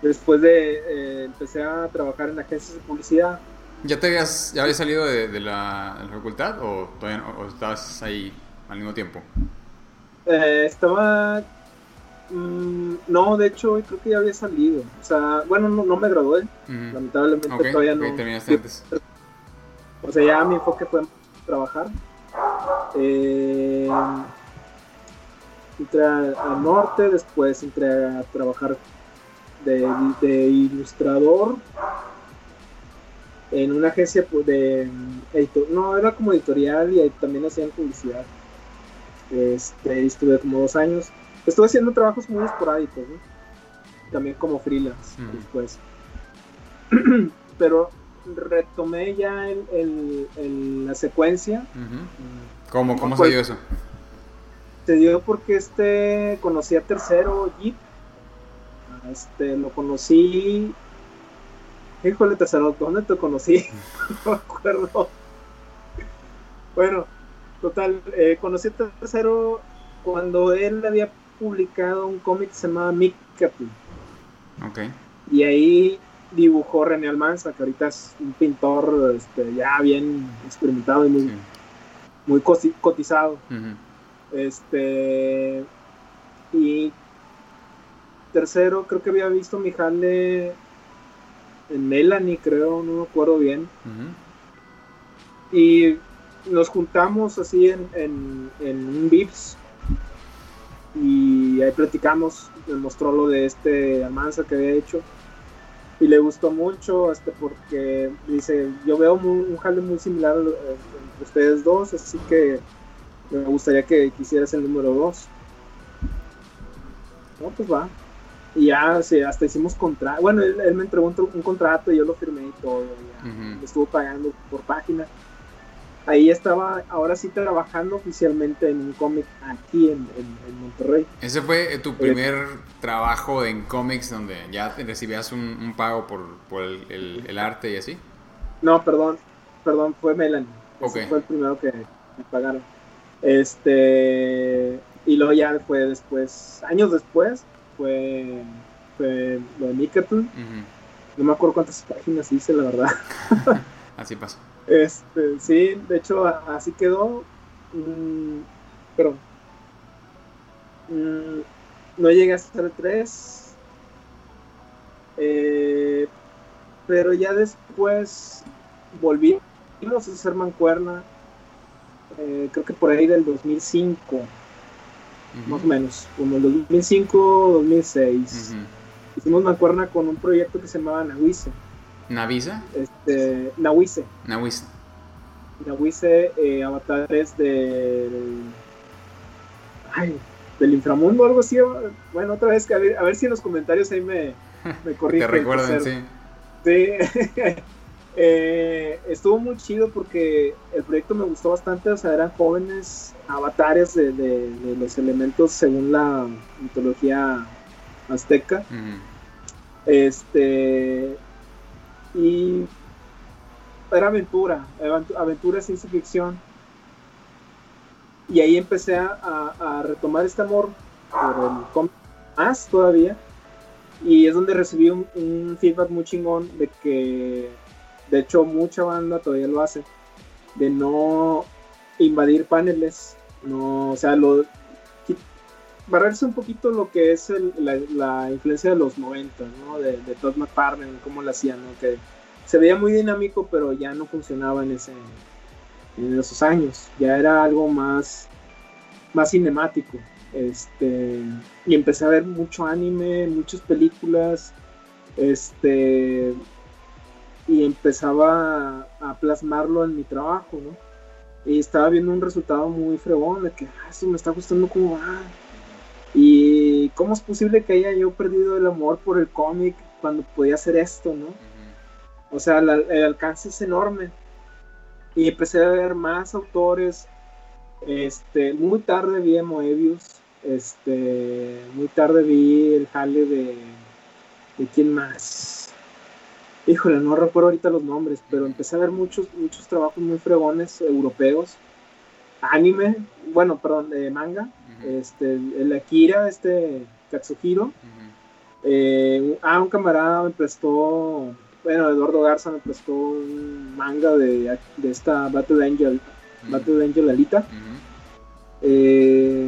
Después de eh, empecé a trabajar en agencias de publicidad. ¿Ya te habías, ya habías salido de, la, facultad o todavía o estabas ahí al mismo tiempo? Eh, estaba mm, no, de hecho creo que ya había salido. O sea, bueno, no, me gradué. Lamentablemente todavía no. O sea, ya mi enfoque fue trabajar. Eh, entré al norte, después entré a trabajar de, ilustrador en una agencia pues, de editor, no era como editorial y también hacían publicidad. Este estuve como dos años. Estuve haciendo trabajos muy esporádicos también como freelance después pero retomé ya el, la secuencia. ¿Cómo, cómo se dio eso? se dio porque este conocí a tercero Jeep. Este, lo conocí. Híjole, tercero, ¿dónde te conocí? no me acuerdo. Bueno, total, eh, conocí a tercero cuando él había publicado un cómic que se llamaba Mick Ok. Y ahí dibujó René Almanza, que ahorita es un pintor este, ya bien experimentado y muy, muy cotizado. Este. Y tercero creo que había visto mi jale en Melanie, creo, no me acuerdo bien. Y nos juntamos así en, en, un Vips y ahí platicamos, me mostró lo de este Almanza que había hecho y le gustó mucho este porque dice yo veo un jale muy similar entre ustedes dos así que me gustaría que quisieras el número dos. No pues va y ya hasta hicimos contrato. Bueno, él, me entregó un, contrato y yo lo firmé y todo. estuvo pagando por página. Ahí estaba, ahora sí trabajando oficialmente en un cómic aquí en, Monterrey. ¿Ese fue eh, tu eh, primer trabajo en cómics donde ya recibías un, pago por, el, arte y así? No, perdón, perdón, fue Melanie. Ese fue el primero que me pagaron. Este, y luego ya fue después, años después, fue, fue lo de Nickerton. No me acuerdo cuántas páginas hice, la verdad. así pasó. Este, sí, de hecho, así quedó. Mm, pero mm, no llegué a ser tres. Eh, pero ya después volvimos a hacer mancuerna. Eh, creo que por ahí del 2005 más o menos, como el 2005, 2006. Hicimos mancuerna con un proyecto que se llamaba Nahuise. ¿Navisa? Este, Nahuise. Nahuise. Nahuise, eh, avatares del. Ay, del inframundo o algo así. Bueno, otra vez, a ver, a ver si en los comentarios ahí me, me corrigen. Te recuerdan, sí. Sí. Eh, estuvo muy chido porque el proyecto me gustó bastante, o sea, eran jóvenes avatares de, los elementos según la mitología azteca. Este. Y. Era aventura, aventura ciencia ficción. Y ahí empecé a, retomar este amor por el cómic más todavía. Y es donde recibí un feedback muy chingón de que de hecho mucha banda todavía lo hace, de no invadir paneles, no, o sea, lo, barrerse un poquito lo que es la, influencia de los 90, ¿no? De, Todd McFarlane, cómo lo hacían, ¿no? Que se veía muy dinámico, pero ya no funcionaba en ese en esos años, ya era algo más más cinemático. Este, y empecé a ver mucho anime, muchas películas, este, y empezaba a, plasmarlo en mi trabajo, ¿no? Y estaba viendo un resultado muy fregón de que, ah, esto me está gustando cómo va. Y cómo es posible que haya yo perdido el amor por el cómic cuando podía hacer esto, ¿no? O sea, el alcance es enorme. Y empecé a ver más autores. Este, muy tarde vi a Moebius. Este, muy tarde vi el jale de, de quién más híjole, no recuerdo ahorita los nombres, pero empecé a ver muchos, muchos trabajos muy fregones europeos. anime, bueno, perdón, de manga, este, el Akira, este Katsuhiro. Eh, ah, un camarada me prestó, bueno, Eduardo Garza me prestó un manga de, de esta Battle Angel, Battle Angel Alita. Eh,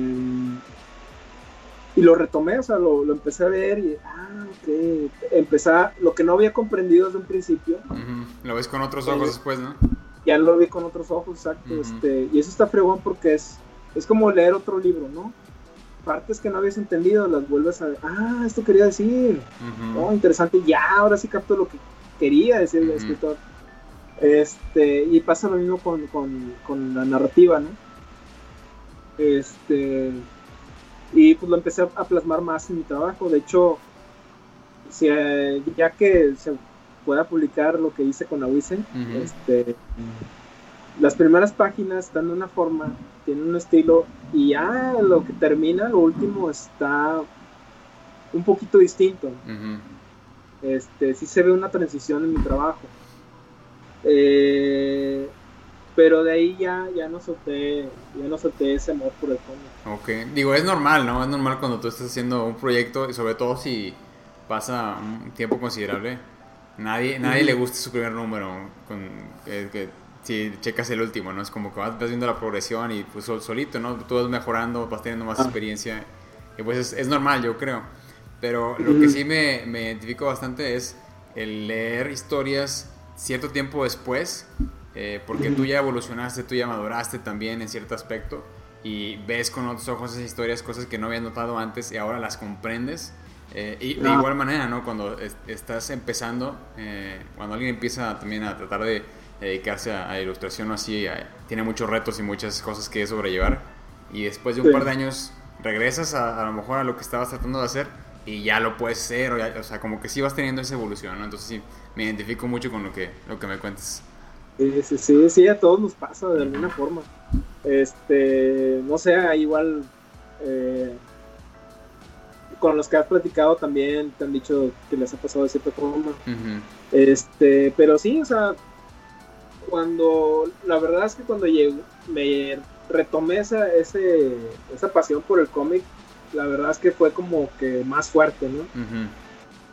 y lo retomé, o sea, lo, empecé a ver y, ah, ok, empecé lo que no había comprendido desde un principio. Lo ves con otros ojos después, ¿no? Ya lo vi con otros ojos, exacto, este, y eso está fregón porque es, es como leer otro libro, ¿no? Partes que no habías entendido, las vuelves a ver, ah, esto quería decir, oh, interesante, ya, ahora sí capto lo que quería decir el escritor. Este, y pasa lo mismo con, con, con la narrativa, ¿no? Este, y pues lo empecé a plasmar más en mi trabajo. De hecho, si, eh, ya que se pueda publicar lo que hice con Awise, este, las primeras páginas están de una forma, tienen un estilo, y ya lo que termina, lo último, está un poquito distinto. Este, sí se ve una transición en mi trabajo. Eh, pero de ahí ya, ya no solté, ya no solté ese amor por el cómic. Ok, digo, es normal, ¿no? Es normal cuando tú estás haciendo un proyecto, y sobre todo si pasa un tiempo considerable, nadie, nadie le gusta su primer número, con, que, si checas el último, ¿no? Es como que vas, viendo la progresión y pues solito, ¿no? Tú vas mejorando, vas teniendo más ah. experiencia, y pues es, es, normal, yo creo. Pero lo que sí me, me identifico bastante es el leer historias cierto tiempo después eh, porque tú ya evolucionaste, tú ya maduraste también en cierto aspecto y ves con otros ojos esas historias, cosas que no habías notado antes y ahora las comprendes. Eh, y de igual manera, ¿no? Cuando estás empezando, eh, cuando alguien empieza también a tratar de dedicarse a, ilustración o así, tiene muchos retos y muchas cosas que sobrellevar. Y después de un par de años regresas a, a, lo mejor a lo que estabas tratando de hacer y ya lo puedes hacer, o, o sea, como que sí vas teniendo esa evolución, ¿no? Entonces sí, me identifico mucho con lo que, lo que me cuentas. Sí, sí, sí, a todos nos pasa de alguna forma. Este, no sé, igual eh, con los que has platicado también te han dicho que les ha pasado de cierta forma. Este, pero sí, o sea, cuando, la verdad es que cuando llegué, me retomé esa, ese, esa pasión por el cómic, la verdad es que fue como que más fuerte, ¿no?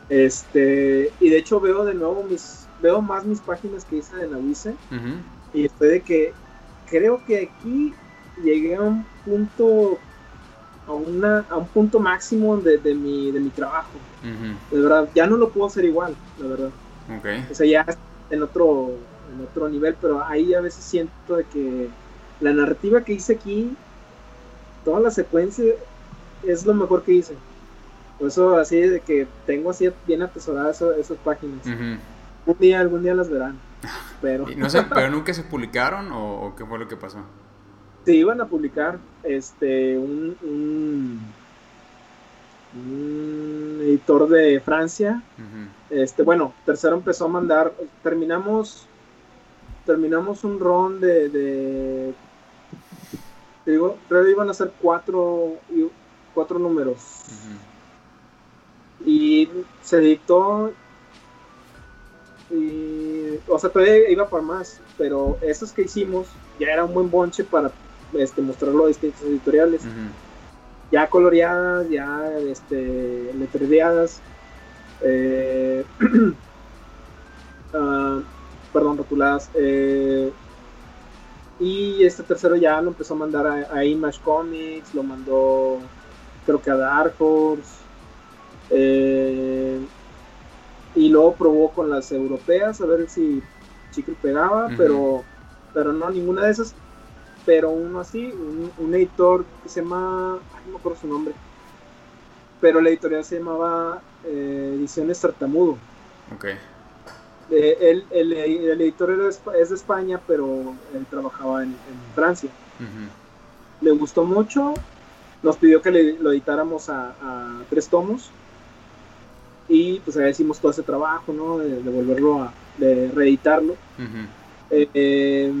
Este, y de hecho veo de nuevo mis veo más mis páginas que hice de la Wice y estoy de que creo que aquí llegué a un punto a, una, a un punto máximo de, de, mi, de mi trabajo. De verdad, ya no lo puedo hacer igual, la verdad. O sea, ya en otro, en otro nivel, pero ahí a veces siento de que la narrativa que hice aquí, toda la secuencia es lo mejor que hice. Por eso así de que tengo así bien atesoradas esas, páginas. Un día, algún día las verán. Pero, no sé, ¿Pero nunca se publicaron o, qué fue lo que pasó? Se iban a publicar este un, un, editor de Francia. Este, bueno, tercero empezó a mandar. Terminamos. Terminamos un ron de. de digo, creo que iban a ser cuatro, cuatro números. Y se editó y, o sea, todavía iba por más, pero esos que hicimos ya era un buen bonche para este, mostrarlo a distintos editoriales. Ya coloreadas, ya este, letrereadas. Eh, ah, perdón, rotuladas. Eh, y este tercero ya lo empezó a mandar a, Image Comics, lo mandó creo que a Dark Horse. Eh, y luego probó con las europeas a ver si Chicle pegaba, pero, pero no, ninguna de esas. Pero uno así, un, editor que se llama, ay, no me acuerdo su nombre, pero la editorial se llamaba eh, Ediciones Tartamudo. Ok. Eh, el, editor es de España, pero él trabajaba en, Francia. Le gustó mucho, nos pidió que le, lo editáramos a, a tres tomos y pues hicimos todo ese trabajo, ¿no? De, volverlo a, de reeditarlo. Eh,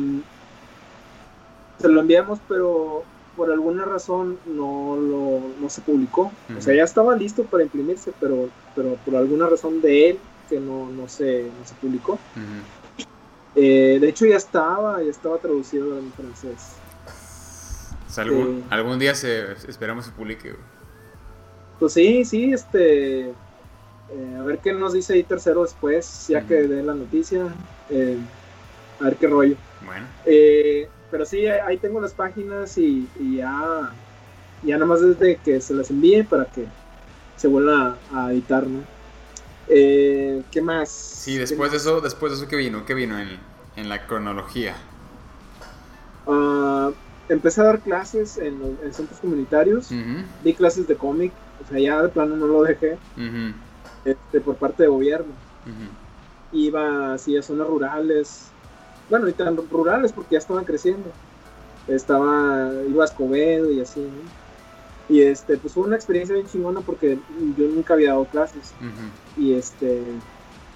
se lo enviamos, pero por alguna razón no, lo, no se publicó. O sea, ya estaba listo para imprimirse, pero, pero por alguna razón de él que no, no, se, no se publicó. Eh, de hecho ya estaba, ya estaba traducido en francés. sea, algún, algún día se, esperamos se publique, Pues sí, sí, este. Eh, a ver qué nos dice ahí tercero después, ya que dé la noticia. Eh, a ver qué rollo. Bueno. Eh, pero sí, ahí tengo las páginas y, ya, ya nada más desde que se las envíe para que se vuelva a, editar, ¿no? Eh, ¿Qué más? Sí, después de eso, después de eso, ¿qué vino? ¿Qué vino en, en la cronología? Uh, empecé a dar clases en, centros comunitarios, di clases de cómic, o sea, ya de plano no lo dejé, este, por parte de gobierno. Iba así a zonas rurales, bueno, y tan rurales porque ya estaban creciendo. Estaba, iba a Escobedo y así, Y este, pues fue una experiencia bien chingona porque yo nunca había dado clases. Y este,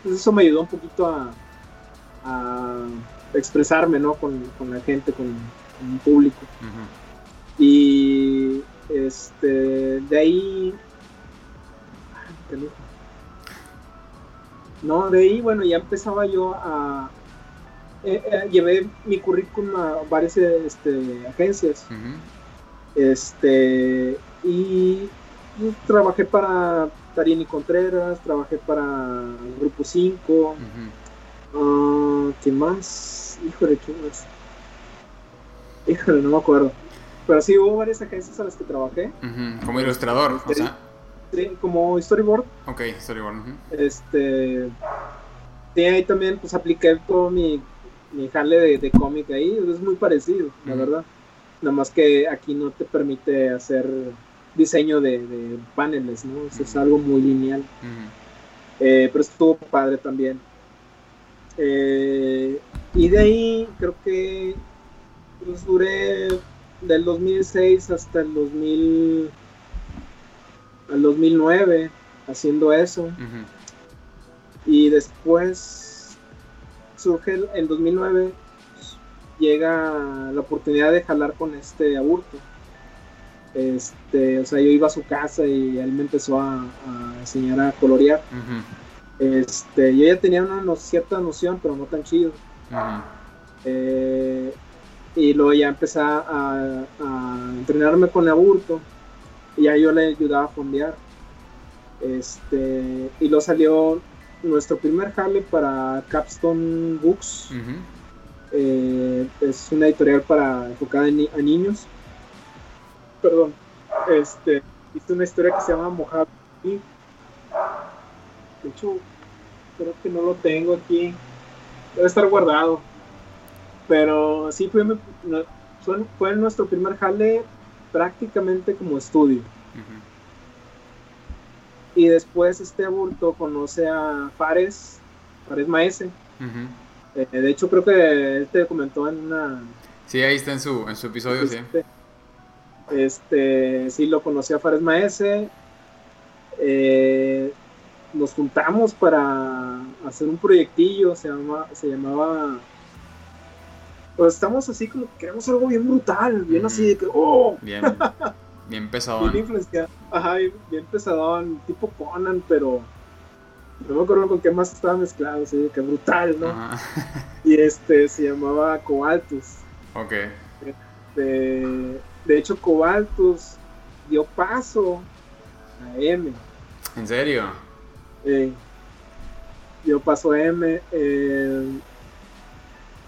pues eso me ayudó un poquito a, a expresarme, ¿no? Con, la gente, con, con el público. Y este, de ahí... No, de ahí, bueno, ya empezaba yo a, eh, eh, llevé mi currículum a varias este, agencias. Este, y trabajé para Tarini Contreras, trabajé para Grupo 5. Ah, ¿Qué más? Híjole, ¿qué más? Híjole, no me acuerdo. Pero sí hubo varias agencias a las que trabajé. Como ilustrador, o sea. Como storyboard. Ok, storyboard. Este. Sí, ahí también pues apliqué todo mi mi jale de, de cómic ahí es muy parecido, la verdad. Nada más que aquí no te permite hacer diseño de, paneles, ¿no? es algo muy lineal. Eh, pero estuvo padre también. Eh, y de ahí creo que pues, duré del 2006 hasta el 2000 al 2009 haciendo eso. Y después surge el, 2009, llega la oportunidad de jalar con este aburto. Este, o sea, yo iba a su casa y él me empezó a, enseñar a colorear. Este, yo ya tenía una cierta noción, pero no tan chido. Eh, y luego ya empecé a, entrenarme con el aburto y ya yo le ayudaba a fondear. Este, y luego salió nuestro primer jale para Capstone Books. Eh, es una editorial para enfocada a niños. Perdón. Este, hice una historia que se llama Mojave. De hecho, creo que no lo tengo aquí. Debe estar guardado. Pero sí fue, fue nuestro primer jale prácticamente como estudio. Y después este aburto conoce a Fares, Fares Maese. Eh, de hecho, creo que él te comentó en una. Sí, ahí está en su, en su episodio, sí. Este, este, sí, lo conocí a Fares Maese. Eh, nos juntamos para hacer un proyectillo, se, llama, se llamaba. Pues estamos así como que queremos algo bien brutal, bien así de que, ¡oh! Bien. Bien pesadón. Bien influenciado. Ajá, bien pesadón, tipo Conan, pero no me acuerdo con qué más estaba mezclado, así que brutal, ¿no? Y este se llamaba Cobaltus. Ok. Este, de hecho, Cobaltus dio paso a M. ¿En serio? Eh, dio paso a M. Eh,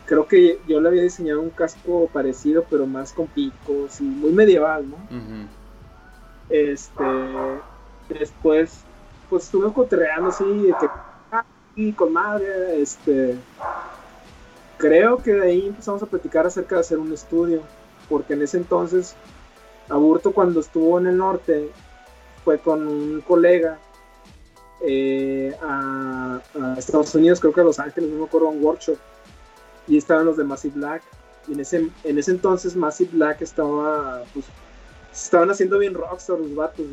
creo que yo le había diseñado un casco parecido, pero más con picos y muy medieval, ¿no? Este, después, pues estuve coterreando así, de que, ah, con madre, este, creo que de ahí empezamos a platicar acerca de hacer un estudio, porque en ese entonces, Aburto cuando estuvo en el norte, fue con un colega eh, a, a, Estados Unidos, creo que a Los Ángeles, no me acuerdo, un workshop y estaban los de Massive Black. Y en ese, en ese entonces Massive Black estaba, pues, estaban haciendo bien rockstar los vatos,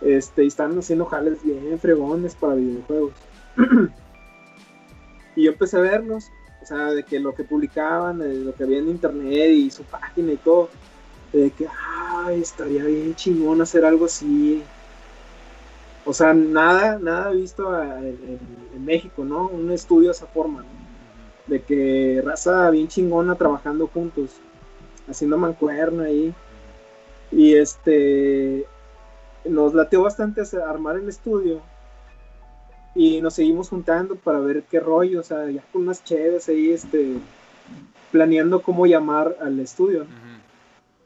Este, y estaban haciendo jales bien fregones para videojuegos. y yo empecé a verlos, o sea, de que lo que publicaban, de lo que había en internet y su página y todo, de que, ay, estaría bien chingón hacer algo así. O sea, nada, nada visto en, en México, ¿no? Un estudio de esa forma, ¿no? De que raza bien chingona trabajando juntos. haciendo mancuerna ahí. Y este, nos lateó bastante armar el estudio. Y nos seguimos juntando para ver qué rollo, o sea, ya con unas chéves ahí, este, planeando cómo llamar al estudio.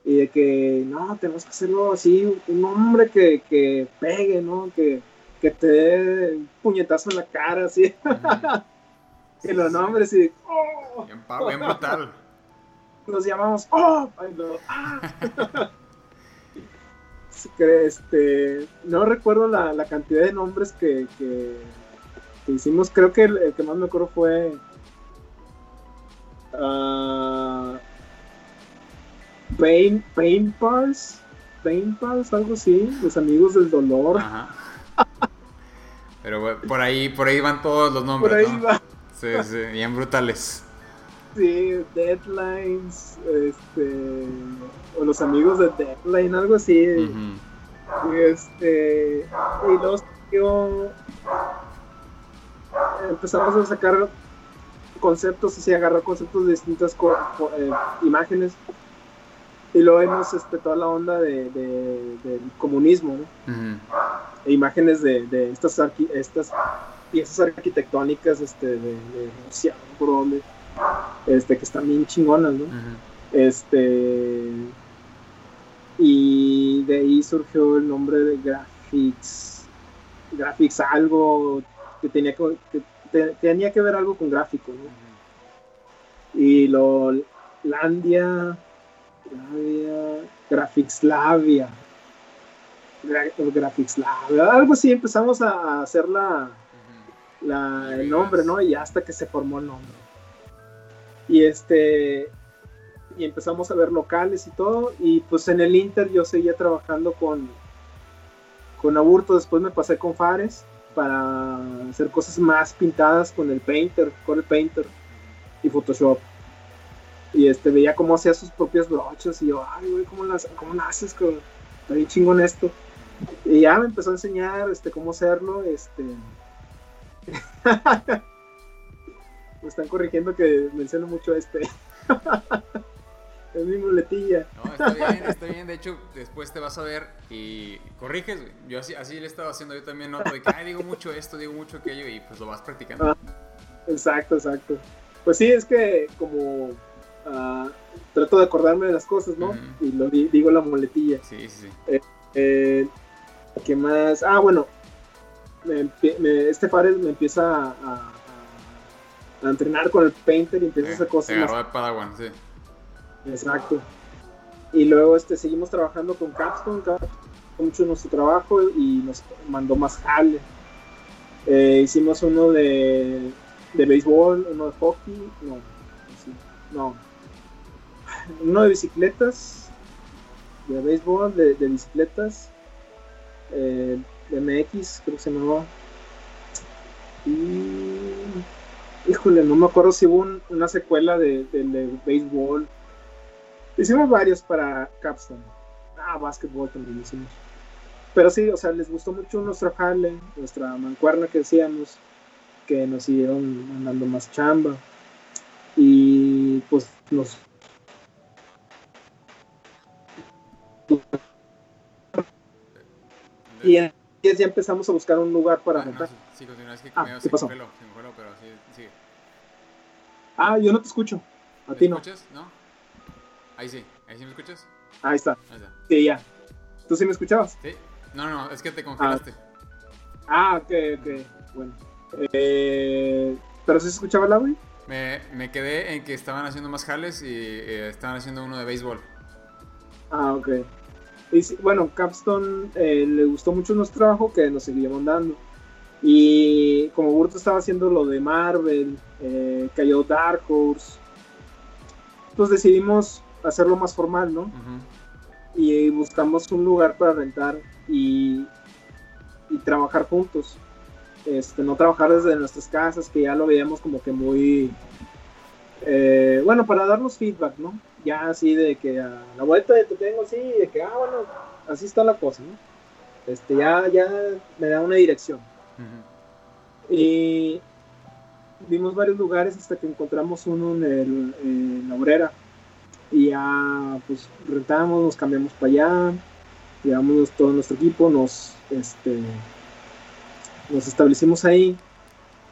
Y de que, no, tenemos que hacerlo así, un nombre que, que pegue, ¿no? Que, que te dé un puñetazo en la cara, así. Que los nombres y... ¡Oh! Bien, brutal. Nos llamamos... ¡Oh! ¡Ah! este, no recuerdo la, la, cantidad de nombres que, que, hicimos. Creo que el, que más me acuerdo fue... Uh, Pain, Pain Pals, Pain Pals, algo así, los amigos del dolor. Ajá. Pero por ahí, por ahí van todos los nombres. Por ahí va. Sí, sí, bien brutales. Sí, Deadlines, este, o los amigos de Deadline, algo así. Este, y los yo empezamos a sacar conceptos, así agarrar conceptos de distintas eh, imágenes y luego vemos este, toda la onda de, del comunismo, e imágenes de, de estas, estas piezas arquitectónicas este, de, de Rusia, por donde, este, que están bien chingonas, ¿no? Este. Y de ahí surgió el nombre de Graphics. Graphics, algo que tenía que, tenía que ver algo con gráfico, ¿no? Y lo. Landia Graphicslavia, Graphicslavia, algo así, empezamos a hacer la, el nombre, ¿no? Y hasta que se formó el nombre. Y este, y empezamos a ver locales y todo, y pues en el Inter yo seguía trabajando con, con Aburto, después me pasé con Fares para hacer cosas más pintadas con el Painter, con el Painter y Photoshop y este veía cómo hacía sus propias brochas y yo, ay, güey, ¿cómo las cómo haces? Está bien chingón esto. Y ya me empezó a enseñar este cómo hacerlo, este me están corrigiendo que menciono mucho este. es mi muletilla. No, está bien, está bien. De hecho, después te vas a ver y corriges. Yo así, así le estaba haciendo yo también noto de que, ay, digo mucho esto, digo mucho aquello y pues lo vas practicando. Ah, exacto, exacto. Pues sí, es que como trato de acordarme de las cosas, ¿no? Y lo digo la muletilla. Sí, sí. Eh, eh, ¿Qué más? Ah, bueno, este Fares me empieza a, entrenar con el painter y empieza a hacer cosas. Más... de Padawan, sí. Exacto. Y luego este, seguimos trabajando con Capstone, Capstone mucho nuestro trabajo y nos mandó más jale. Eh, hicimos uno de, de béisbol, uno de hockey, no, no, uno de bicicletas, de béisbol, de, bicicletas, eh, de MX, creo que se llamaba. Y. Híjole, no me acuerdo si hubo una secuela de, béisbol. Hicimos varios para Capstone. Ah, básquetbol también hicimos. Pero sí, o sea, les gustó mucho nuestro jale, nuestra mancuerna que decíamos, que nos siguieron mandando más chamba. Y pues nos y en ya empezamos a buscar un lugar para ah, sí, continúa, es que ah, ¿qué pasó? pero sí, Ah, yo no te escucho. A ti no. escuchas? ¿No? Ahí sí. ¿Ahí sí me escuchas? Ahí está. Ahí está. Sí, ya. ¿Tú sí me escuchabas? Sí. No, no, es que te congelaste. Ah, ah ok, ok. Bueno. Eh, ¿Pero si se escuchaba el audio? Me, me quedé en que estaban haciendo más jales y eh, estaban haciendo uno de béisbol. Ah, ok. Y, bueno, Capstone eh, le gustó mucho nuestro trabajo que nos seguía mandando. Y como Burto estaba haciendo lo de Marvel, eh, cayó Dark Horse, pues decidimos hacerlo más formal, ¿no? Y buscamos un lugar para rentar y, y trabajar juntos. Este, no trabajar desde nuestras casas, que ya lo veíamos como que muy... Eh, bueno, para darnos feedback, ¿no? Ya así de que a la vuelta de te tengo así, de que, ah, bueno, así está la cosa, ¿no? Este, ya, ya me da una dirección. Y vimos varios lugares hasta que encontramos uno en, el, en la obrera. Y ya, pues rentamos, nos cambiamos para allá, llevamos todo nuestro equipo, nos, este, nos establecimos ahí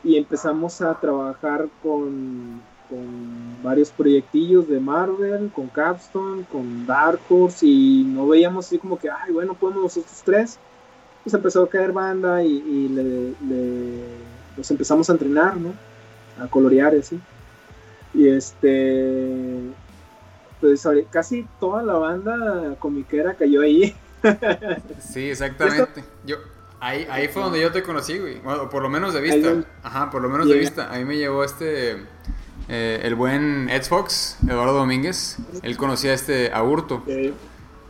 y empezamos a trabajar con, con varios proyectillos de Marvel, con Capstone, con Dark Horse y no veíamos así como que, ay, bueno, podemos nosotros tres. Pues empezó a caer banda y, le, nos empezamos a entrenar, ¿no? A colorear y así. Y este, pues casi toda la banda comiquera cayó ahí. sí, exactamente. Yo, Ahí, ahí fue donde yo te conocí, güey. Bueno, por lo menos de vista. Ajá, por lo menos de vista. Ahí me llevó este. Eh, el buen Ed Fox, Eduardo Domínguez. Él conocía a este Aburto.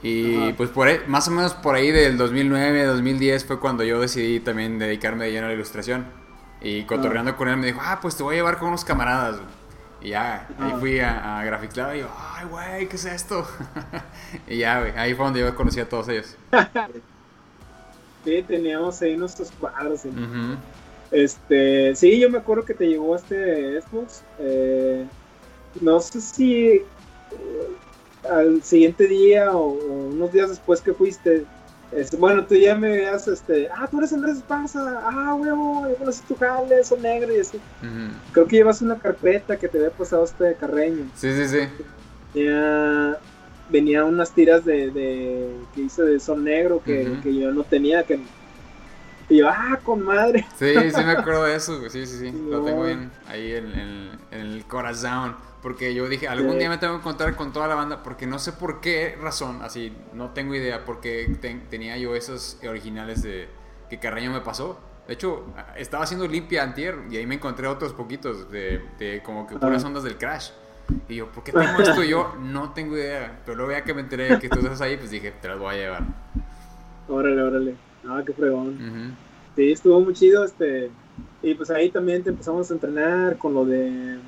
Y pues por ahí, más o menos por ahí del 2009, 2010 fue cuando yo decidí también dedicarme de lleno a la ilustración. Y cotorreando con él me dijo, ah, pues te voy a llevar con unos camaradas. Y ya, ahí fui a, a Graphic Lab y yo, ay, güey, ¿qué es esto? y ya, güey, ahí fue donde yo conocí a todos ellos. Sí, teníamos ahí nuestros cuadros. Este, sí, yo me acuerdo que te llegó este Xbox. Eh, no sé si eh, al siguiente día o, unos días después que fuiste. Este, bueno, tú ya me veías, este, ah, tú eres Andrés Esparza, ah, huevo, yo conocí tu jale, son negro y así. Creo que llevas una carpeta que te había pasado este Carreño. Sí, sí, sí. Ya, venía unas tiras de, de que hice de Sol Negro que, yo no tenía, que y yo, ah, con madre. Sí, sí me acuerdo de eso, sí, sí, sí, lo tengo bien ahí en, el corazón, porque yo dije, algún día me tengo que encontrar con toda la banda, porque no sé por qué razón, así, no tengo idea, porque tenía yo esos originales de que Carreño me pasó. De hecho, estaba haciendo limpia antier y ahí me encontré otros poquitos de, de como que puras ondas del Crash. Y yo, ¿por qué tengo esto? yo no tengo idea. Pero luego ya que me enteré que tú estás ahí, pues dije, te las voy a llevar. Órale, órale. Ah, qué fregón. Sí, estuvo muy chido. este Y pues ahí también te empezamos a entrenar con lo de.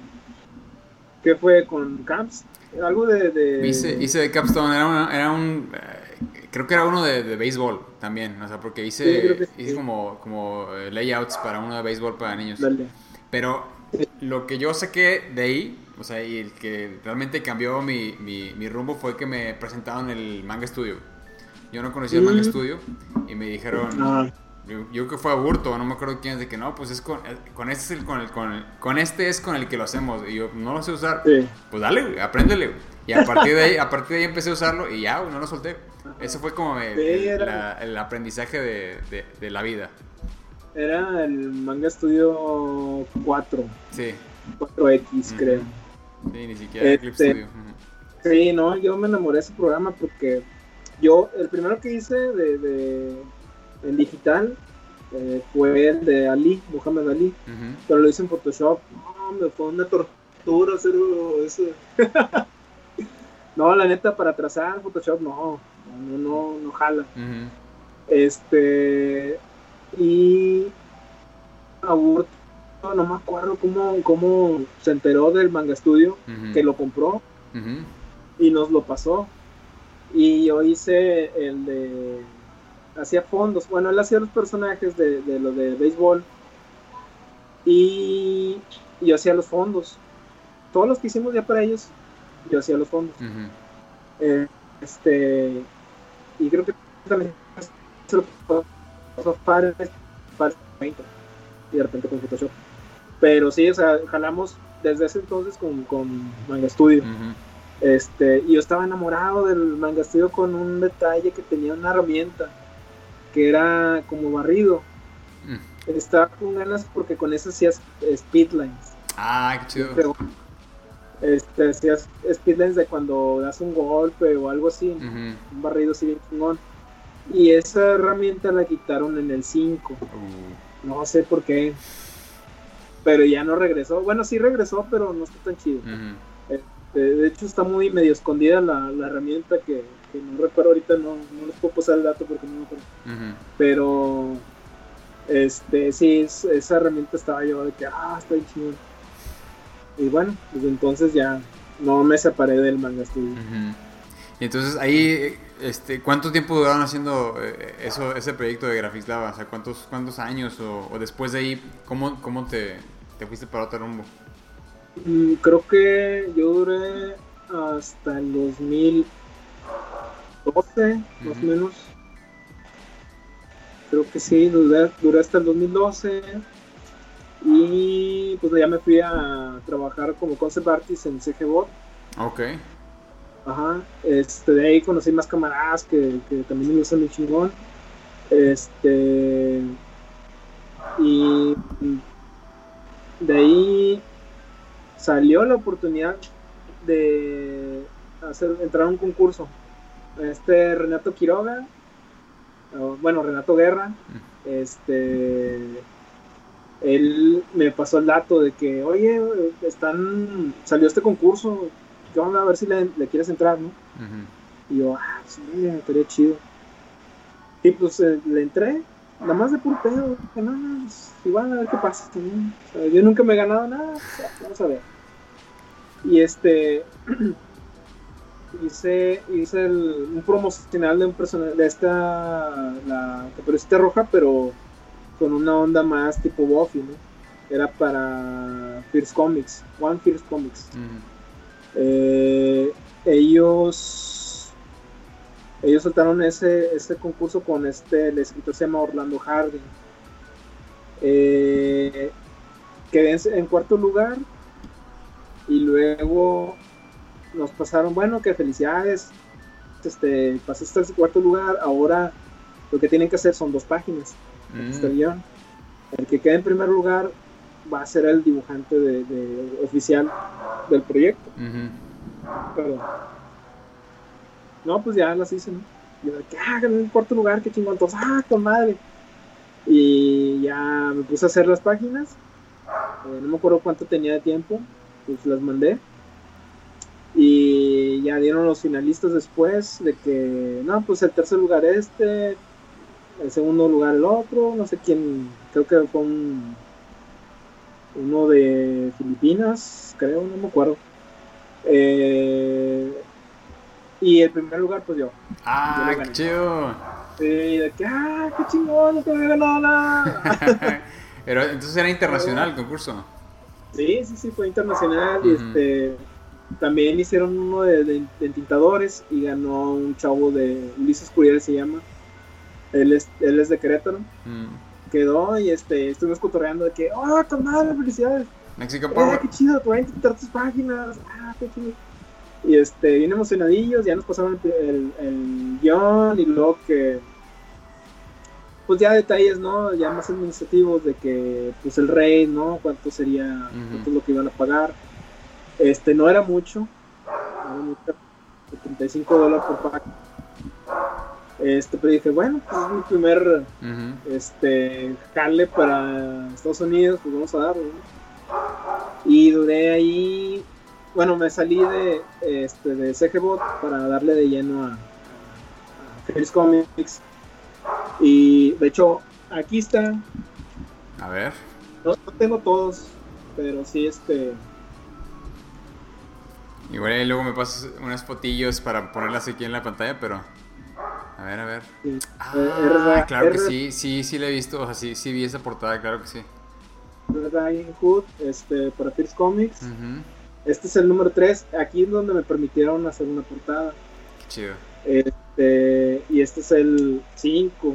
¿Qué fue? ¿Con Camps? Algo de. de... Hice, hice de Capstone, era, era un. Eh, creo que era uno de, de béisbol también, o sea, porque hice, hice como, como eh, layouts para uno de béisbol para niños. Pero lo que yo saqué de ahí o sea, y el que realmente cambió mi, mi, rumbo fue que me presentaron el Manga Studio. Yo no conocía el Manga mm. Studio y me dijeron, ah. yo, que fue aburto, no me acuerdo quién, de que no, pues es con, eh, con este es el, con, el, con, este es con el que lo hacemos. Y yo no lo sé usar. Pues dale, apréndele. Y a partir de ahí, a partir de ahí empecé a usarlo y ya, no lo solté. Eso fue como el, aprendizaje de, de, la vida. Era el Manga Studio 4. Sí. 4X, creo. Sí, ni siquiera Clip este, Studio. Sí, no, yo me enamoré de ese programa porque yo, el primero que hice de, de en digital eh, fue el de Ali, Muhammad Ali, pero lo hice en Photoshop. No, me fue una tortura hacer eso. no, la neta, para trazar Photoshop no, no, no, no jala. Este, y aburto no me acuerdo cómo, cómo se enteró del manga estudio, que lo compró y nos lo pasó. Y yo hice el de. Hacía fondos. Bueno, él hacía los personajes de, de lo de béisbol. Y yo hacía los fondos. Todos los que hicimos ya para ellos, yo hacía los fondos. Eh, este. Y creo que también para, para y de repente con Photoshop. Pero sí, o sea, jalamos desde ese entonces con, con Manga Studio. Este, y yo estaba enamorado del Manga Studio con un detalle que tenía una herramienta que era como barrido. Mm. Estaba con ganas porque con eso hacías speedlines. Ah, qué chido. este, hacías speedlines de cuando das un golpe o algo así. Un barrido así bien chingón. Y esa herramienta la quitaron en el 5. Uh. No sé por qué pero ya no regresó. Bueno, sí regresó, pero no está tan chido. Este, de hecho, está muy medio escondida la, herramienta que, no recuerdo ahorita, no, no les puedo pasar el dato porque no me acuerdo. Pero, este, sí, esa herramienta estaba yo de que, ah, está bien chido. Y bueno, desde entonces ya no me separé del manga studio. Y entonces ahí, este, ¿cuánto tiempo duraron haciendo eh, eso, ese proyecto de Graphics Lab? O sea, ¿cuántos, cuántos años? O, o después de ahí, ¿cómo, cómo te, te fuiste para otro rumbo? Mm, creo que yo duré hasta el 2012, más o menos. Creo que sí, duré, duré hasta el 2012. Y pues ya me fui a trabajar como concept artist en CGBot. Ok. Ajá. Este, de ahí conocí más camaradas que, que también me gustan muy chingón. Este. Y de ahí salió la oportunidad de hacer entrar a un concurso. Este Renato Quiroga, bueno, Renato Guerra, este él me pasó el dato de que, oye, están, salió este concurso, vamos a ver si le, quieres entrar, ¿no? Y yo, ah, sí, estaría chido. Y pues eh, le entré, nada más de puro pedo, que no, pues, igual a ver qué pasa. yo nunca me he ganado nada, vamos a ver. Y este, hice, hice el, un promocional de un personaje, de esta, la caperucita roja, pero con una onda más tipo Buffy. Era para First Comics, One First Comics. Eh, ellos ellos soltaron ese, ese concurso con este, el escritor se llama Orlando Harding. Eh, quedé en, cuarto lugar y luego nos pasaron, bueno, que felicidades, este, pasaste al cuarto lugar, ahora lo que tienen que hacer son dos páginas. Este mm. El que quede en primer lugar va a ser el dibujante de, oficial del proyecto. no, pues ya las hice, ¿no? Yo que, ah, en cuarto lugar, qué chingón, todos, ah, con madre. Y ya me puse a hacer las páginas. Eh, no me acuerdo cuánto tenía de tiempo, pues las mandé. Y ya dieron los finalistas después de que, no, pues el tercer lugar este, el segundo lugar el otro, no sé quién, creo que fue un, uno de Filipinas, creo, no me acuerdo. Eh, y el primer lugar, pues yo. Ah, qué chido. Sí, de que, ah, qué chingón, te había ganado nada. Pero entonces era internacional el concurso. Sí, sí, sí, fue internacional. Y este también hicieron uno de, de, tintadores y ganó un chavo de Ulises Curiel se llama. Él es, él es de Querétaro. Mm. Quedó y este, estuvimos cotorreando de que, oh, tomada, felicidades. Mexico eh, Power. qué chido, te voy a intentar tus páginas. Ah, qué chido. Y este, bien emocionadillos, ya nos pasaron el, el, guion y luego que pues ya detalles, ¿no? Ya más administrativos de que, pues el rey, ¿no? Cuánto sería, cuánto es lo que iban a pagar. Este, no era mucho, no era mucho, 35 dólares por página. Este, pero dije, bueno, pues es mi primer este, jale para Estados Unidos, pues vamos a darlo. Y duré ahí, bueno, me salí de, este, de CGBot para darle de lleno a, a Comics. Y de hecho, aquí está. A ver. No, tengo todos, pero sí este... Igual ahí luego me pasas unas fotillos para ponerlas aquí en la pantalla, pero... A ver, a ver. Ah, claro que sí, sí, sí la he visto. O sea, sí, sí vi esa portada, claro que sí. Riding Hood, este, para Pierce Comics. Este es el número 3. Aquí es donde me permitieron hacer una portada. Qué chido. Este, y este es el 5.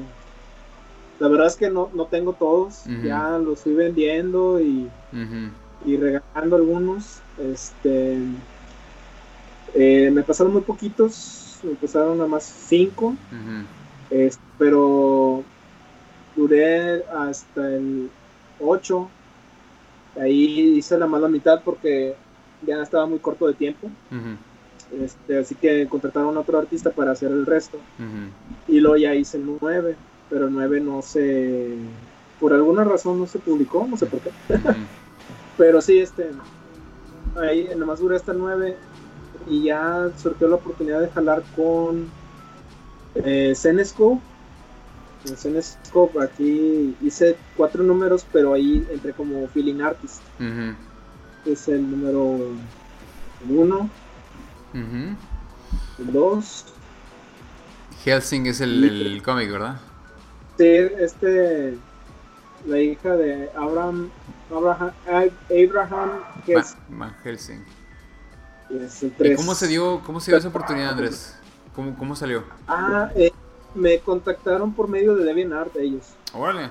La verdad es que no, no tengo todos. Ya los fui vendiendo y, y regalando algunos. Este, eh, me pasaron muy poquitos empezaron a más 5, pero duré hasta el 8. Ahí hice la mala mitad porque ya estaba muy corto de tiempo. Este, así que contrataron a otro artista para hacer el resto. Y luego ya hice el 9, pero el 9 no se... Por alguna razón no se publicó, no sé por qué. pero sí, este... Ahí nomás duré hasta el 9 y ya surgió la oportunidad de jalar con eh, Cenescope. En Cenescope aquí hice cuatro números, pero ahí entré como feeling artist. Es el número uno, el dos. Helsing es el, cómic, ¿verdad? Sí, este, la hija de Abraham, Abraham, Abraham Helsing. Es el 3. ¿Y cómo se dio, cómo se dio esa oportunidad, Andrés? ¿Cómo, cómo salió? Ah, eh, me contactaron por medio de DeviantArt ellos. Órale.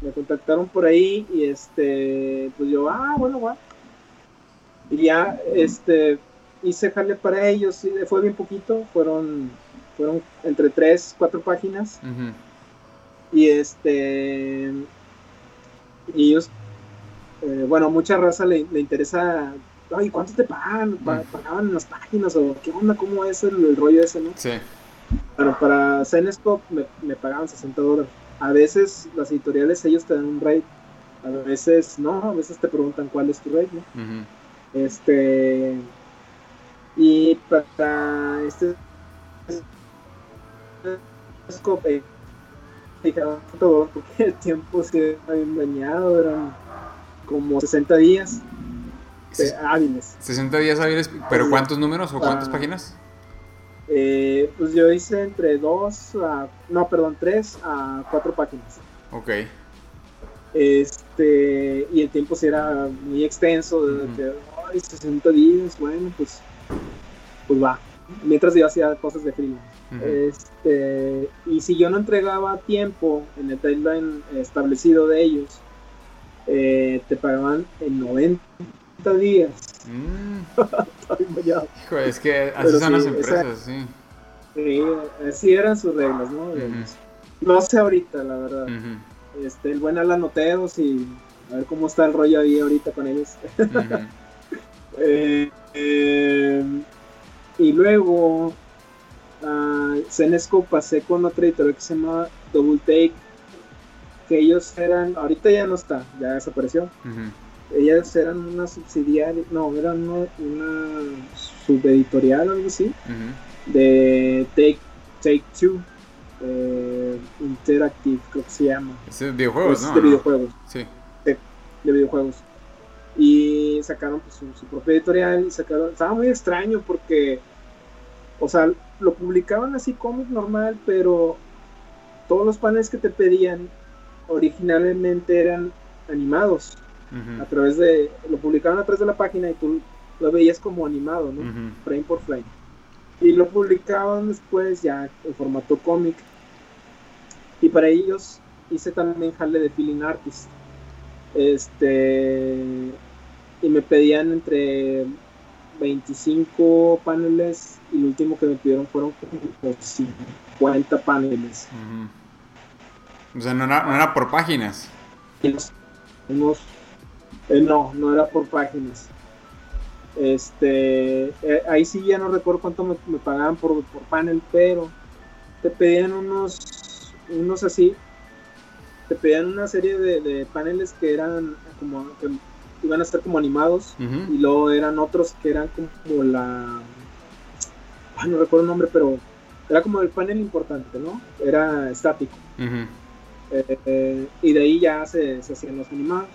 Me contactaron por ahí y este, pues yo, ah, bueno, va. Y ya, este, hice jale para ellos, fue bien poquito, fueron, fueron entre tres, cuatro páginas. Y este, y ellos, eh, bueno, mucha raza le, interesa, ay, ¿cuánto te pagan? ¿Pagaban en las páginas? ¿O qué onda? ¿Cómo es el, rollo ese, no? Sí. Bueno, para Zenescope me, me pagaban 60 dólares a veces las editoriales ellos te dan un rate, a veces no, a veces te preguntan cuál es tu rate, ¿no? Este y para este todo porque el tiempo se ha bien dañado, eran como 60 días hábiles. 60 días hábiles, pero ¿cuántos números o cuántas páginas? Eh, pues yo hice entre dos a, no, perdón, tres a cuatro páginas. Ok. Este, y el tiempo sí era muy extenso, de que, ay, 60 días, bueno, pues, pues va. Mientras yo hacía cosas de freelance. Este, y si yo no entregaba tiempo en el deadline establecido de ellos, eh, te pagaban en 90 días. Mm. Hijo, es que así son las empresas, sí. Sí, así eran sus reglas, ¿no? No sé ahorita, la verdad. este, el buen Alan Noteos y a ver cómo está el rollo ahí ahorita con ellos. Eh, eh, y luego, uh, Cenesco pasé con otra editorial que se llama Double Take, que ellos eran, ahorita ya no está, ya desapareció ellas eran una subsidiaria, no, eran una, subeditorial o algo así, de Take, Take Two, eh, Interactive, creo que se llama. Es de videojuegos, ¿no? De videojuegos. Sí. De, videojuegos. Y sacaron pues, su, propia editorial y sacaron, estaba muy extraño porque, o sea, lo publicaban así cómic normal, pero todos los paneles que te pedían originalmente eran animados a través de, lo publicaban a través de la página y tú lo veías como animado, ¿no? Frame por frame. Y lo publicaban después ya en formato cómic. Y para ellos hice también jale de feeling artist. Este, y me pedían entre 25 paneles y lo último que me pidieron fueron como 50 paneles. O sea, no era, no era por páginas. unos eh, no, no era por páginas. Este, eh, ahí sí ya no recuerdo cuánto me, pagaban por, panel, pero te pedían unos, unos así, te pedían una serie de, paneles que eran como, que iban a estar como animados, y luego eran otros que eran como la, no recuerdo el nombre, pero era como el panel importante, ¿no? Era estático. Eh, y de ahí ya se, se hacían los animados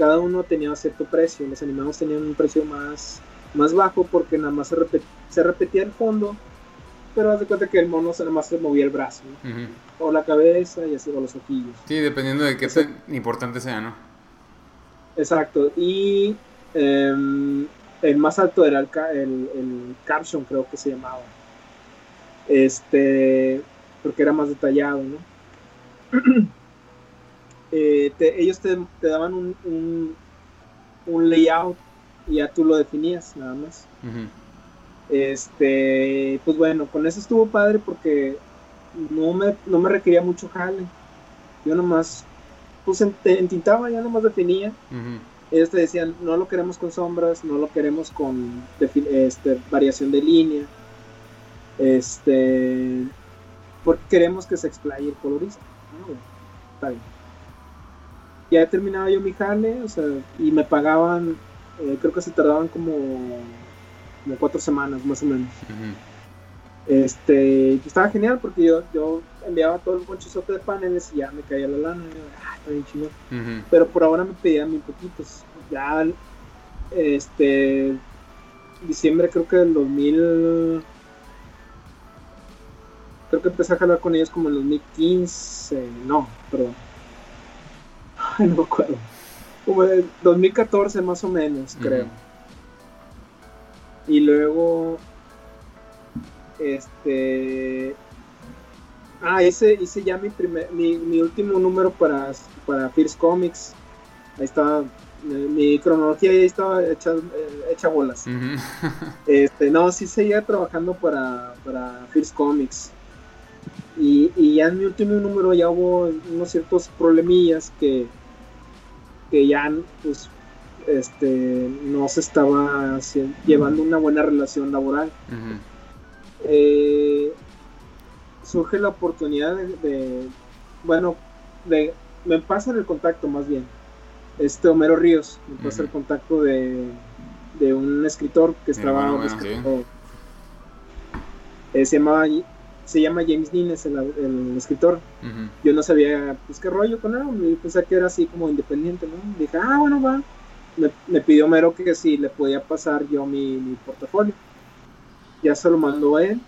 cada uno tenía cierto precio. Los animados tenían un precio más, más bajo porque nada más se, repetía el fondo, pero haz de cuenta que el mono nada más se movía el brazo, o la cabeza y así, o los ojillos. Sí, dependiendo de qué tan importante sea, ¿no? Exacto, y em, el más alto era el, el, el, caption, creo que se llamaba. Este, porque era más detallado, ¿no? Eh, ellos te, daban un, un, layout y ya tú lo definías nada más. Este, pues bueno, con eso estuvo padre porque no me, no me requería mucho jale. Yo nomás, pues entintaba, ya nomás definía. Ellos te decían, no lo queremos con sombras, no lo queremos con este, variación de línea. Este, porque queremos que se explaye el colorista. Ah, está bien ya terminaba yo mi jale, o sea, y me pagaban, eh, creo que se tardaban como, como cuatro semanas más o menos. Este, pues, estaba genial porque yo, yo enviaba todo el bonchizote de paneles y ya me caía la lana. Y yo, ah, está bien chido. Pero por ahora me pedían muy poquitos. Ya, este, diciembre creo que del 2000 creo que empecé a jalar con ellos como en 2015, no, perdón, no me acuerdo. Como de 2014 más o menos, creo. Y luego, este, ah, hice, hice ya mi primer, mi, mi último número para, para First Comics. Ahí estaba mi cronología ya estaba hecha, hecha bolas. este, no, sí seguía trabajando para, para First Comics. Y, y, ya en mi último número ya hubo unos ciertos problemillas que, que ya pues este no se estaba llevando una buena relación laboral. Eh, surge la oportunidad de, de, bueno, de, me pasan el contacto más bien. Este Homero Ríos, me pasa el contacto de, de un escritor que estaba eh, se llamaba se llama James Nines el, el escritor. Yo no sabía pues qué rollo con él pensé que era así como independiente no dije ah bueno va me, pidió Homero que si le podía pasar yo mi, mi portafolio ya se lo mandó a él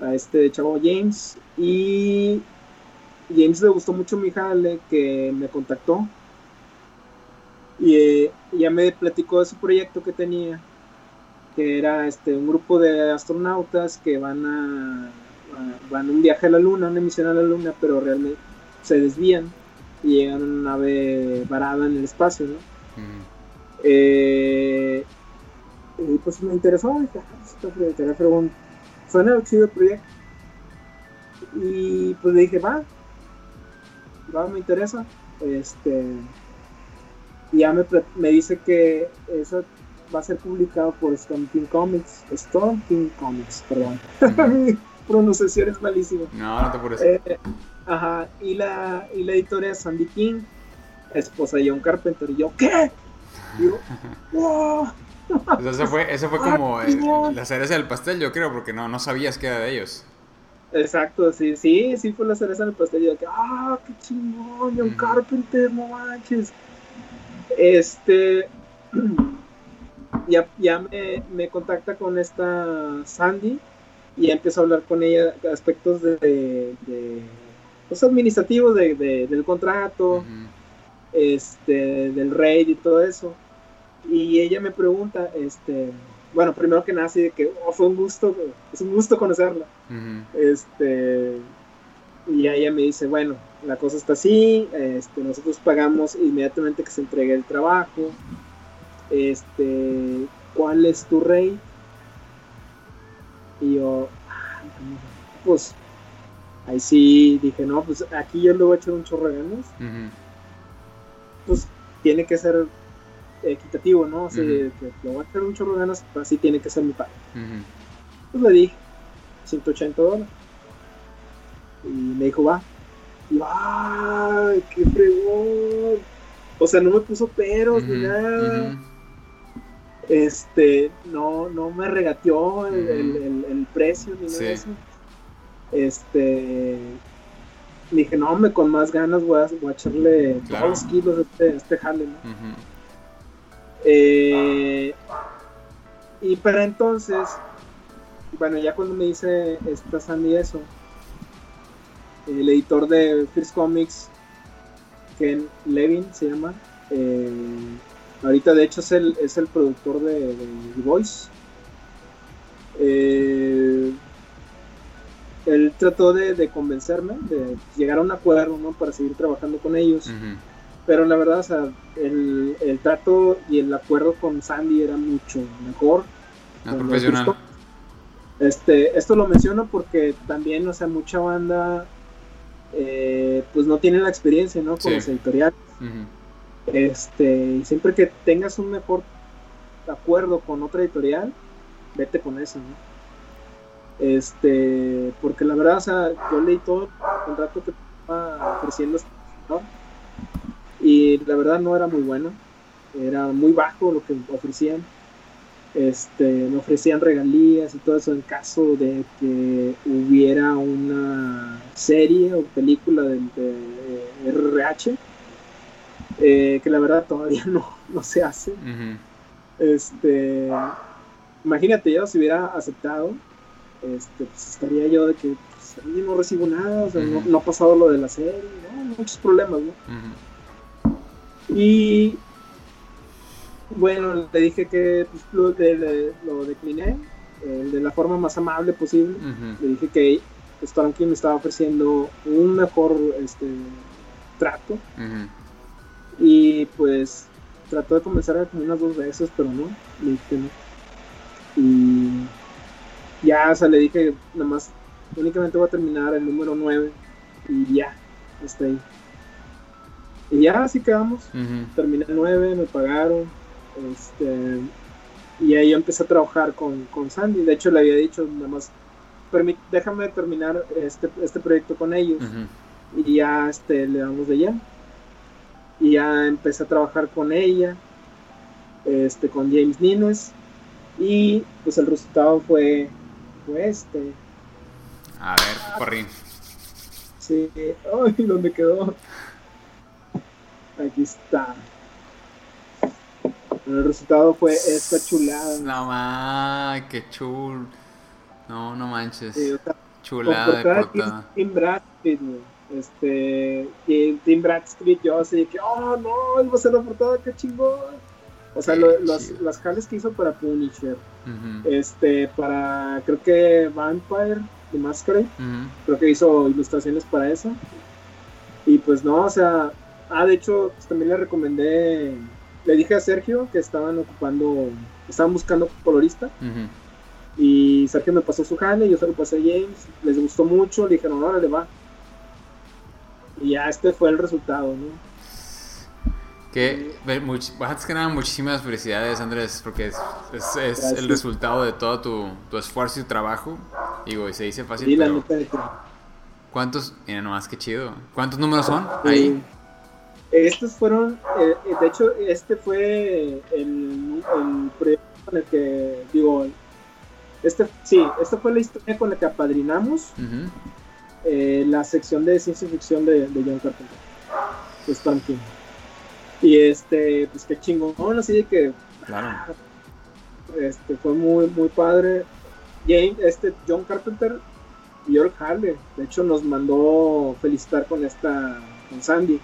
a este chavo James y James le gustó mucho mi jale que me contactó y eh, ya me platicó de su proyecto que tenía, que era este un grupo de astronautas que van a, van un viaje a la luna, una misión a la luna, pero realmente se desvían y llegan a una nave varada en el espacio, ¿no? Eh, y pues me interesó, dije, ah, suena chido el proyecto. Y pues le dije, va, va, me interesa. Este, y ya me, me dice que eso va a ser publicado por Storm King Comics. Storm King Comics, perdón. Mi pronunciación es malísima. No, no te apures. Eh, ajá, y la, y la editora es Sandy King, esposa de John Carpenter. Y yo, ¿qué? Y yo, ¡wow! Pues eso fue, eso fue como la cereza del pastel, yo creo, porque no, no sabías que era de ellos. Exacto, sí, sí, sí fue la cereza del pastel. Y yo, ¡ah, qué chingón! John Carpenter, no manches. Este, ya, ya me, me, contacta con esta Sandy y empiezo a hablar con ella aspectos de, de, pues, administrativos de, del contrato, este, del rey y todo eso. Y ella me pregunta, este, bueno, primero que nada, así de que oh, fue un gusto, es un gusto conocerla. Este, y ella me dice, bueno, la cosa está así, este, nosotros pagamos inmediatamente que se entregue el trabajo, este, ¿cuál es tu rey? Y yo, pues, ahí sí dije, no, pues aquí yo le voy a echar un chorro de ganas. Pues tiene que ser equitativo, ¿no? O sea, que le voy a echar un chorro de ganas, pues así tiene que ser mi pago. Pues le dije, 180 dólares. Y me dijo, va. Y ¡ay, qué fregón! O sea, no me puso peros ni nada. Este, no, no me regateó el, precio ni nada de eso. Este, dije, no, me con más ganas voy a, voy a echarle todos los kilos de este, este jale, ¿no? eh, y para entonces, bueno, ya cuando me dice esta Sandy eso, el editor de First Comics, Ken Levin se llama. Eh, ahorita de hecho es el, es el productor de, The Voice. Eh, él trató de, convencerme, de llegar a un acuerdo para seguir trabajando con ellos. Pero la verdad, o sea, el, el, trato y el acuerdo con Sandy era mucho mejor. Profesional. Este, esto lo menciono porque también, o sea, mucha banda eh, pues no tienen la experiencia, ¿no? Con los editoriales. Este, siempre que tengas un mejor acuerdo con otra editorial, vete con eso, ¿no? Este, porque la verdad, o sea, yo leí todo el contrato que estaba ofreciendo este y la verdad no era muy bueno, era muy bajo lo que ofrecían. Este, me ofrecían regalías y todo eso en caso de que hubiera una serie o película de, RH, eh, que la verdad todavía no, no se hace. Este, imagínate yo si hubiera aceptado, este, pues estaría yo de que pues, no recibo nada, no, ha pasado lo de la serie, muchos problemas, ¿no? Y bueno, le dije que pues, lo, de, lo decliné de la forma más amable posible. Le dije que Storm King me estaba ofreciendo un mejor este, trato. Y pues trató de convencerme como unas dos veces, pero no, le dije no. Y ya, o sea, le dije nada más, únicamente voy a terminar el número 9 y ya, hasta ahí. Y ya así quedamos. Terminé el 9, me pagaron. Este, y ahí yo empecé a trabajar con, con Sandy. De hecho, le había dicho nada más, déjame terminar este, este proyecto con ellos. Y ya este, le damos de ya. Y ya empecé a trabajar con ella, este, con James Nines. Y pues el resultado fue, fue este. A ver, corrí. Sí, ay, ¿dónde quedó? Aquí está. El resultado fue esta chulada. No más, qué chul. No, no manches. chulada de portada. Tim Bradstreet, Este, y Tim Bradstreet, yo así que, oh no, él va a ser la portada, qué chingón. O sea, los, las jales que hizo para Punisher, este, para, creo que Vampire de Masquerade, creo que hizo ilustraciones para eso. Y pues no, o sea, ah, de hecho, pues, también le recomendé le dije a Sergio que estaban ocupando, estaban buscando colorista. Y Sergio me pasó su jale, yo se lo pasé a James, les gustó mucho, le dijeron, órale, va. Y ya este fue el resultado, ¿no? Que, antes que nada, muchísimas felicidades, Andrés, porque es, es, el resultado de todo tu, tu, esfuerzo y trabajo. Digo, y se dice fácil. Sí, pero... ¿Cuántos? Mira, nomás que chido. ¿Cuántos números son ahí? Estos fueron, eh, eh, de hecho, este fue el, proyecto con el que, digo, este, sí, esta fue la historia con la que apadrinamos eh, la sección de ciencia ficción de, John Carpenter, King. Y este, pues qué chingón, así de que, claro. este, fue muy, muy padre. James, este, John Carpenter y Earl Harley, de hecho, nos mandó felicitar con esta, con Sandy.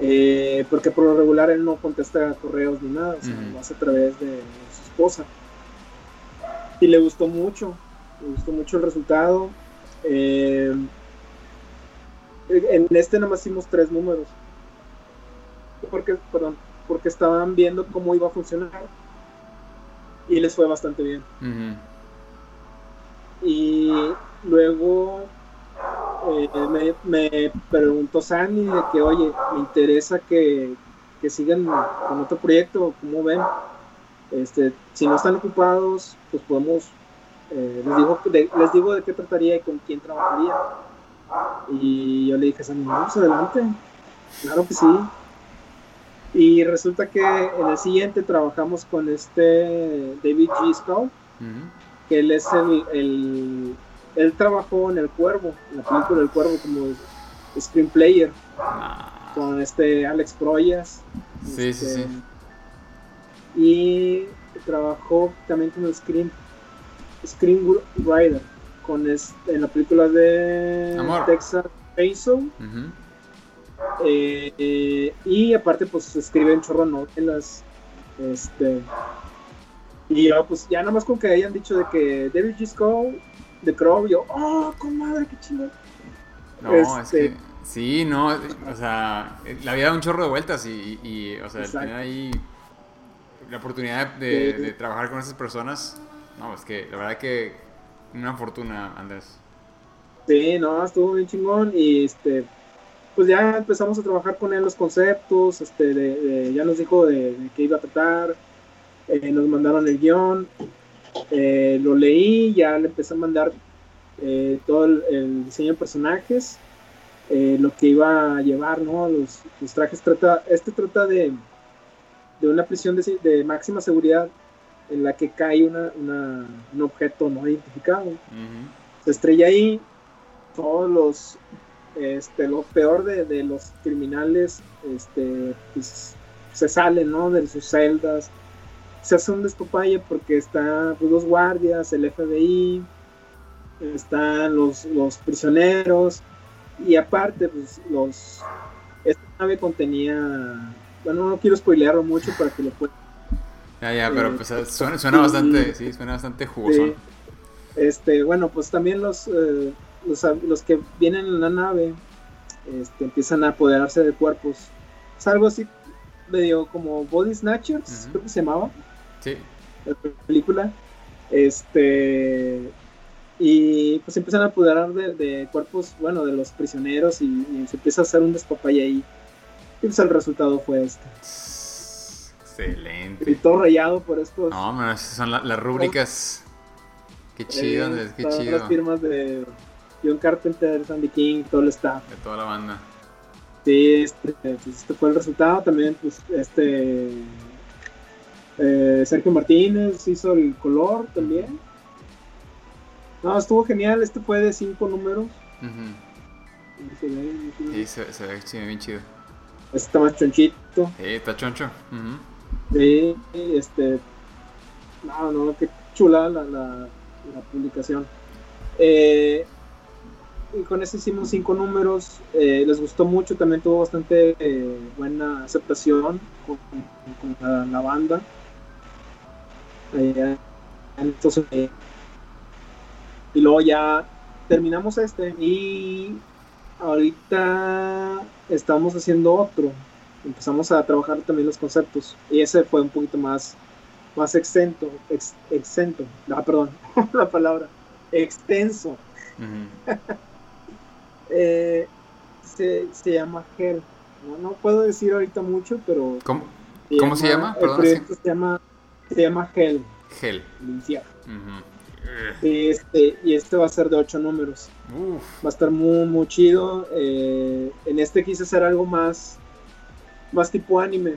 Eh, porque por lo regular él no contesta correos ni nada, o sea, lo hace a través de su esposa. Y le gustó mucho, le gustó mucho el resultado. Eh, en este nada más hicimos tres números. Porque, perdón, porque estaban viendo cómo iba a funcionar. Y les fue bastante bien. Y luego eh, me, preguntó Sandy de que, oye, me interesa que, sigan con otro proyecto, ¿cómo ven? Este, si no están ocupados, pues podemos, eh, les, digo, de, les digo de qué trataría y con quién trabajaría. Y yo le dije, Sandy, vamos adelante, claro que sí. Y resulta que en el siguiente trabajamos con este David G. Que él es el él trabajó en El Cuervo, en la película El Cuervo como screenplayer ah. con este Alex Proyas. Sí, sí, este, sí. Y trabajó también el screen screenwriter con este, en la película de Texas Chainsaw. Eh, y aparte pues escribe en chorro novelas este y yo pues ya nada más con que hayan dicho de que David G de Crow, yo, oh, comadre, qué chido. No, es este, que, sí, no, o sea, la vida da un chorro de vueltas y, y o sea, tener ahí la oportunidad de, trabajar con esas personas, no, es que la verdad que una fortuna, Andrés. Sí, no, estuvo bien chingón y este, pues ya empezamos a trabajar con él los conceptos, este, de, ya nos dijo de, qué iba a tratar, eh, nos mandaron el guion, eh, lo leí, ya le empecé a mandar eh, todo el, diseño de personajes, lo que iba a llevar, ¿no? Los, trajes trata, este trata de, de una prisión de, máxima seguridad en la que cae una, un objeto no identificado. Se estrella ahí, todos los, este, lo peor de, los criminales, este, pues, se salen, ¿no? De sus celdas, se hace un despapalle porque están pues, los guardias, el FBI, están los, los prisioneros y aparte pues los esta nave contenía bueno, no quiero spoilearlo mucho para que lo puedan. Ya, ya, pero pues suena, suena bastante, sí, suena bastante jugoso. este, bueno, pues también los, los, los, que vienen en la nave este, empiezan a apoderarse de cuerpos. Es algo así medio como Body Snatchers, creo que se llamaba. Sí. La película. Este. Y pues empiezan a apoderar de, cuerpos, bueno, de los prisioneros y, se empieza a hacer un despapay ahí. Y pues el resultado fue este. Excelente. Y todo rayado por esto. No, son las rúbricas. Qué chido, eh, qué chido. Las firmas de John Carpenter, Sandy King, todo el staff. De toda la banda. Sí, este, pues, este fue el resultado. También, pues, este. Eh, Sergio Martínez hizo el color también. No, estuvo genial. Este fue de cinco números. se ve, sí, se, ve bien chido. Este está más chonchito. Sí, está choncho. Sí, este. No, no, qué chula la, la, la publicación. Eh, y con eso hicimos cinco números. Eh, les gustó mucho, también tuvo bastante eh, buena aceptación con, la, banda. entonces, eh, y luego ya terminamos este y ahorita estamos haciendo otro. Empezamos a trabajar también los conceptos y ese fue un poquito más más exento, exento, ah, perdón, la palabra, extenso. Eh, se, se, llama Hell. No, puedo decir ahorita mucho, pero. ¿Cómo se, ¿Cómo llama? se llama? El proyecto se llama, se llama Hell. Hell. este, y este va a ser de ocho números. Va a estar muy, muy chido. Eh, en este quise hacer algo más, más tipo anime.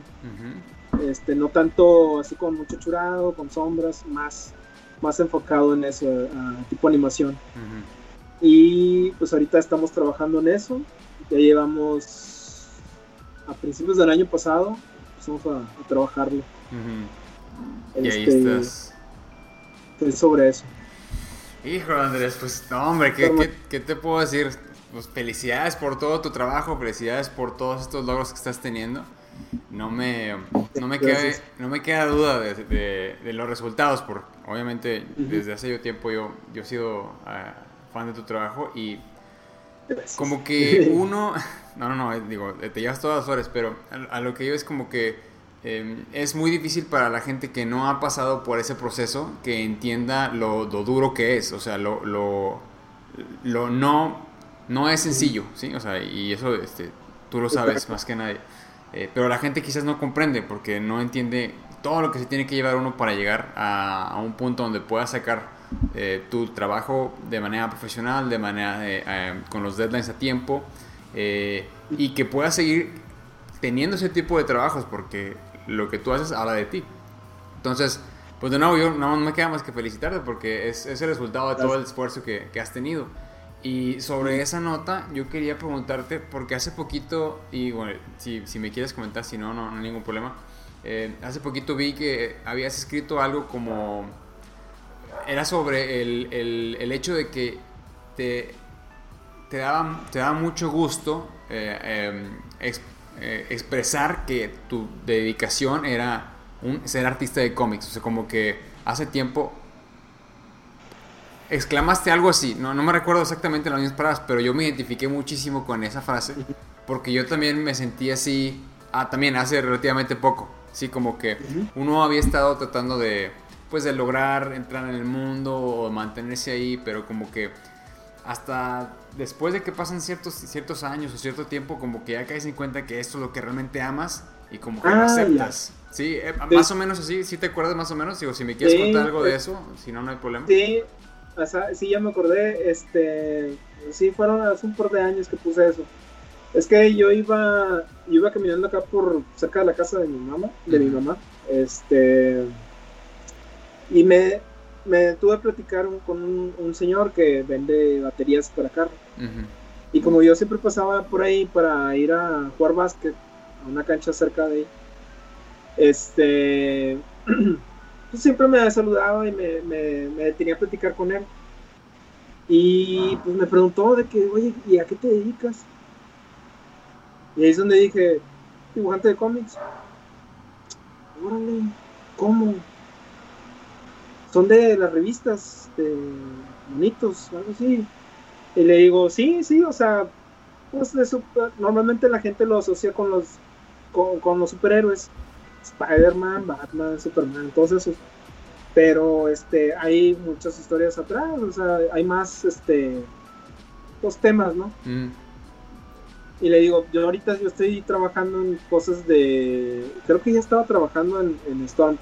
este, no tanto así con mucho churado, con sombras, más, más enfocado en eso, tipo animación. Y pues ahorita estamos trabajando en eso. Ya llevamos a principios del año pasado, empezamos a, trabajarlo. y ahí este, estás. Es sobre eso. Hijo Andrés, pues no, hombre, ¿qué, ¿qué, te puedo decir? Pues felicidades por todo tu trabajo, felicidades por todos estos logros que estás teniendo. No me, no me, queda, no me queda duda de, de, los resultados, porque obviamente desde hace yo tiempo yo, yo he sido... Ah, fan de tu trabajo y como que uno, no, no, no, digo, te llevas todas las horas, pero a, lo que yo es como que em, es muy difícil para la gente que no ha pasado por ese proceso que entienda lo, duro que es, o sea, lo, lo, lo, no, no es sencillo, ¿sí? O sea, y eso este, tú lo sabes más que nadie. Eh, pero la gente quizás no comprende porque no entiende todo lo que se tiene que llevar uno para llegar a, a un punto donde pueda sacar eh, tu trabajo de manera profesional, de manera eh, con los deadlines a tiempo eh, y que puedas seguir teniendo ese tipo de trabajos porque lo que tú haces habla de ti. Entonces, pues de nuevo, yo no me queda más que felicitarte porque es, es el resultado de todo el esfuerzo que, que, has tenido. Y sobre esa nota, yo quería preguntarte, porque hace poquito, y bueno, si, si me quieres comentar, si no, no, no hay ningún problema. hace poquito vi que habías escrito algo como era sobre el, el, hecho de que te, te, daba, te daba mucho gusto eh, em, eh, expresar que tu dedicación era un, ser artista de cómics. O sea, como que hace tiempo exclamaste algo así. No, no me recuerdo exactamente las mismas palabras, pero yo me identifiqué muchísimo con esa frase. Porque yo también me sentí así, ah, también hace relativamente poco. Sí, como que uno había estado tratando de pues de lograr entrar en el mundo o mantenerse ahí, pero como que hasta después de que pasan ciertos, ciertos años o cierto tiempo, como que ya caes en cuenta que esto es lo que realmente amas y como que lo ah, aceptas. Sí, eh, más o menos así, ¿sí te acuerdas más o menos? Digo, si me quieres contar algo de eso, si no, no hay problema. Sí, o sea, sí, ya me acordé, este, sí, fueron hace un par de años que puse eso. Es que yo iba, iba caminando acá por cerca de la casa de mi mamá, de mi mamá, este y me, me tuve a platicar con un, señor que vende baterías para carro. Y como yo siempre pasaba por ahí para ir a jugar básquet a una cancha cerca de ahí, este, pues siempre me saludaba y me, me, me detenía a platicar con él. Y pues me preguntó de que, oye, ¿y a qué te dedicas? Y ahí es donde dije, dibujante de cómics. Órale, ¿cómo? Son de las revistas de bonitos, algo así. Y le digo, sí, sí, o sea, pues de normalmente la gente lo asocia con los con, los superhéroes. Spider-Man, Batman, Superman, entonces pero este hay muchas historias atrás, o sea, hay más este dos temas, ¿no? Mm. Y le digo, yo ahorita yo estoy trabajando en cosas de creo que ya estaba trabajando en, en Storm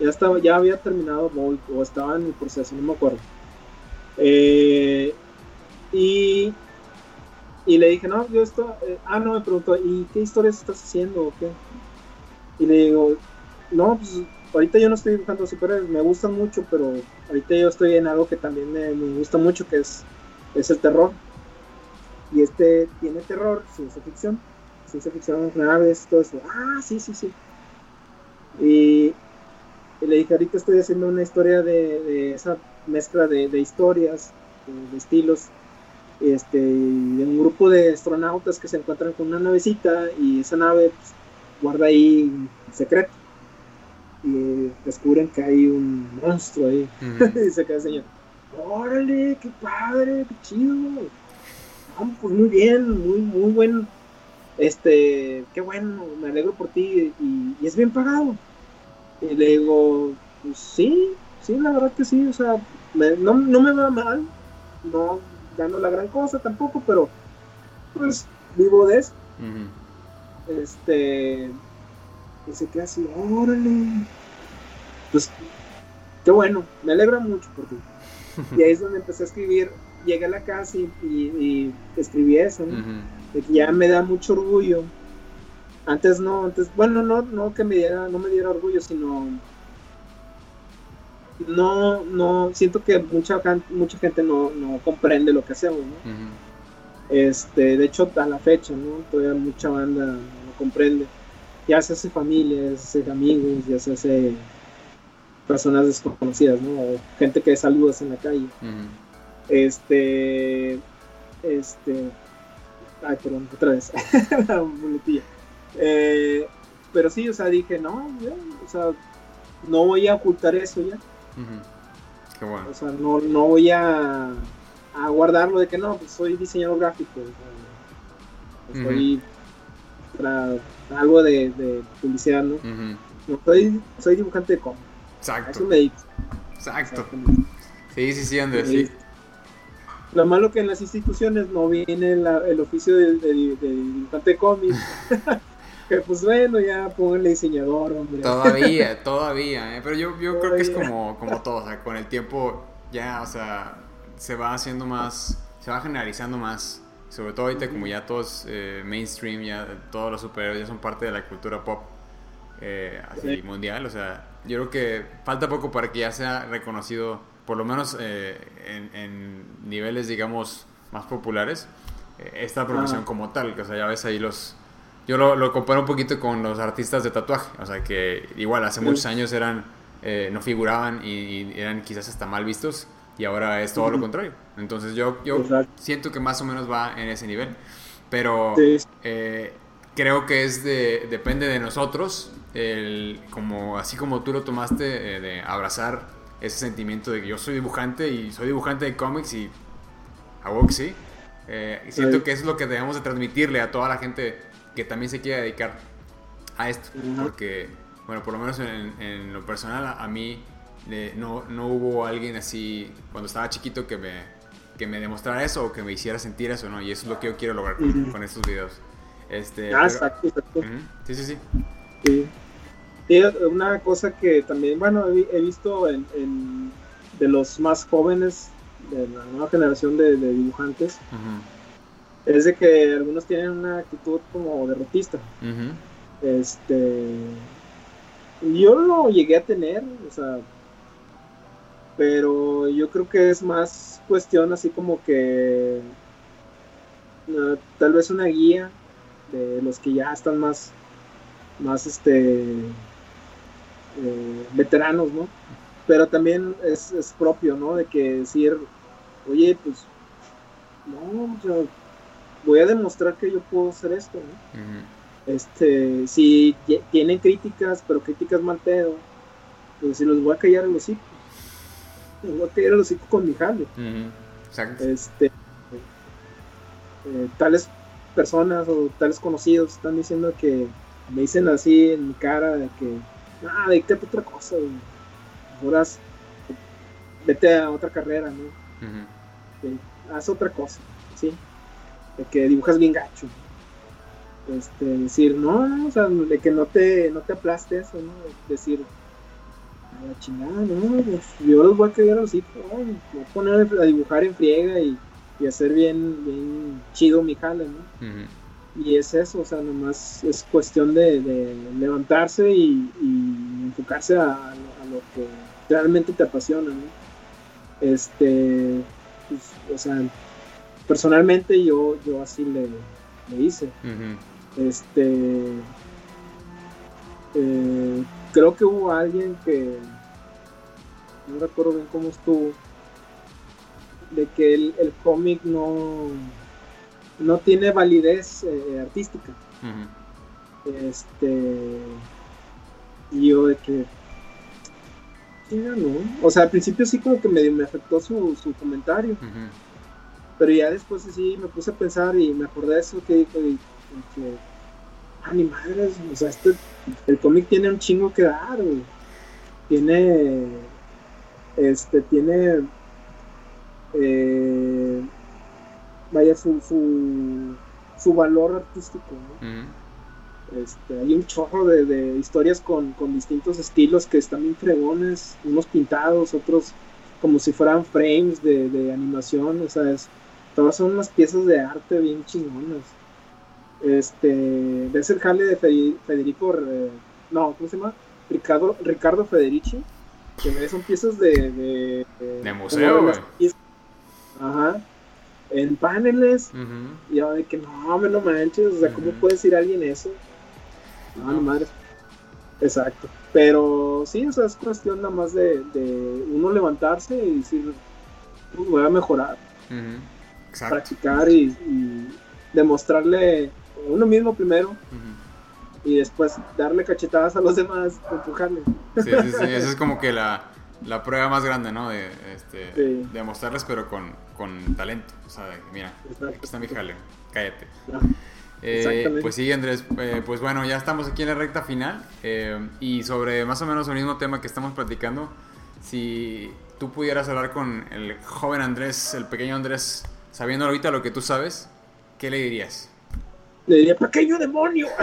Ya estaba ya había terminado Volt o estaba en el proceso, no me acuerdo. Eh, y y le dije, no, yo esto, eh, ah, no, me preguntó, ¿y qué historias estás haciendo o qué? Y le digo, no, pues ahorita yo no estoy dibujando superhéroes, me gustan mucho, pero ahorita yo estoy en algo que también me, gusta mucho, que es, es el terror. Y este tiene terror, ciencia ficción, ciencia ficción, naves, todo eso. Ah, sí, sí, sí. Y, le dije, ahorita estoy haciendo una historia de, esa mezcla de, historias, de estilos este, de un grupo de astronautas que se encuentran con una navecita y esa nave pues, guarda ahí secreto. Y descubren que hay un monstruo ahí. y se queda el señor. Órale, qué padre, qué chido. Pues muy bien, muy, muy buen. Este, qué bueno, me alegro por ti y, es bien pagado. Y le digo, pues sí, sí, la verdad que sí, o sea, no, no me va mal, no, ya no la gran cosa tampoco, pero pues vivo de eso. Este, y se queda así, órale. Pues, qué bueno, me alegra mucho por ti. y ahí es donde empecé a escribir. Llegué a la casa y, escribí eso, De que ya me da mucho orgullo. Antes no, antes, bueno, no, no que me diera, no me diera orgullo, sino no, no, siento que mucha, mucha gente no, no comprende lo que hacemos, Este, de hecho, a la fecha, ¿no? Todavía mucha banda no comprende. Ya se hace familia, ya se hace amigos, ya se hace personas desconocidas, ¿no? O gente que saludas en la calle. Este, este, ay, perdón, otra vez, la muletilla. Eh, pero sí, o sea, dije, no, o sea, no voy a ocultar eso ya. Qué bueno. O sea, no, no voy a, a, guardarlo de que no, pues soy diseñador gráfico. soy para algo de, de publicidad, ¿no? no soy, soy, dibujante de cómics. Exacto. Eso me Exacto. Sí, sí, sí, Andrés, sí. Lo malo que en las instituciones no viene el oficio de, de, de dibujante cómics. Que pues bueno, ya póngale diseñador, hombre. Todavía, todavía, ¿eh? pero yo, yo creo que es como, como todo, o sea, con el tiempo ya, o sea, se va haciendo más, se va generalizando más, sobre todo ahorita como ya todos eh, mainstream, ya todos los superhéroes ya son parte de la cultura pop eh, así mundial, o sea, yo creo que falta poco para que ya sea reconocido, por lo menos eh, en, en, niveles, digamos, más populares, esta profesión ah. como tal, que o sea, ya ves ahí los yo lo, comparo un poquito con los artistas de tatuaje, o sea que igual hace muchos años eran, eh, no figuraban y, eran quizás hasta mal vistos y ahora es todo lo contrario. Entonces yo, yo siento que más o menos va en ese nivel, pero eh, creo que es de, depende de nosotros, el, como, así como tú lo tomaste, eh, de abrazar ese sentimiento de que yo soy dibujante y soy dibujante de cómics y hago que sí. siento que eso es lo que debemos de transmitirle a toda la gente que también se quiera dedicar a esto. Porque, bueno, por lo menos en, lo personal, a, mí no, no, hubo alguien así cuando estaba chiquito que me, que me demostrara eso o que me hiciera sentir eso, ¿no? Y eso es lo que yo quiero lograr con, estos videos. Este, ah, exacto, exacto. sí, sí, sí, sí. Una cosa que también, bueno, he, visto en, de los más jóvenes, de la nueva generación de, dibujantes, es de que algunos tienen una actitud como derrotista. Este. Yo lo llegué a tener, o sea. Pero yo creo que es más cuestión así como que. tal vez una guía de los que ya están más. Más este. Eh, veteranos, ¿no? Pero también es, es propio, ¿no? De que decir, oye, pues. No, o sea, voy a demostrar que yo puedo hacer esto, Este, si tienen críticas, pero críticas mal pedo, pues si los voy a callar el hocico. Los voy a callar el hocico con mi jale. Exacto. Este, eh, tales personas o tales conocidos están diciendo que me dicen así en mi cara de que, ah, dedícate otra cosa, Ahora vete a otra carrera, ¿no? haz otra cosa, ¿sí? De que dibujas bien gacho. Este, decir, no, o sea, de que no te, no te aplaste eso, ¿no? Decir, a la chingada, no, pues, yo los voy a quedar así, voy a poner a dibujar en friega y, y hacer bien, bien chido mi jale, ¿no? Y es eso, o sea, nomás es cuestión de, levantarse y, enfocarse a, lo que realmente te apasiona, ¿no? Este, pues, o sea, personalmente yo, yo así le, hice. Este, eh, creo que hubo alguien que, no recuerdo bien cómo estuvo, de que el, el cómic no, no tiene validez eh, artística. Este, y yo de que, no. O sea, al principio sí como que me, me afectó su, su comentario. Pero ya después sí me puse a pensar y me acordé de eso que dijo y, que, ah, mi madre, o sea, este, el cómic tiene un chingo que dar, Tiene, este, tiene, eh, vaya, su, su, su valor artístico, este, hay un chorro de, historias con, distintos estilos que están bien fregones, unos pintados, otros como si fueran frames de, animación, o sea, todas son unas piezas de arte bien chingonas. Este, ves el jale de Federico, eh, no, ¿cómo se llama? Ricardo, Ricardo Federici, que son piezas de... De, museo, güey. Ajá en paneles. Y yo de que no, me lo manches, o sea, ¿cómo puede decir alguien eso? No, no, madre. Exacto. Pero sí, o sea, es cuestión nada más de, uno levantarse y decir, pues, voy a mejorar. Practicar y, demostrarle uno mismo primero. Y después darle cachetadas a los demás, empujarle. Sí, sí, sí. Esa es como que la, la prueba más grande, ¿no? De, este, mostrarles, pero con, con talento. O sea, mira, aquí está mi jale, cállate. Eh, pues sí, Andrés, eh, pues bueno, ya estamos aquí en la recta final eh, y sobre más o menos el mismo tema que estamos platicando, si tú pudieras hablar con el joven Andrés, el pequeño Andrés, sabiendo ahorita lo que tú sabes, ¿qué le dirías? Le diría, pequeño demonio.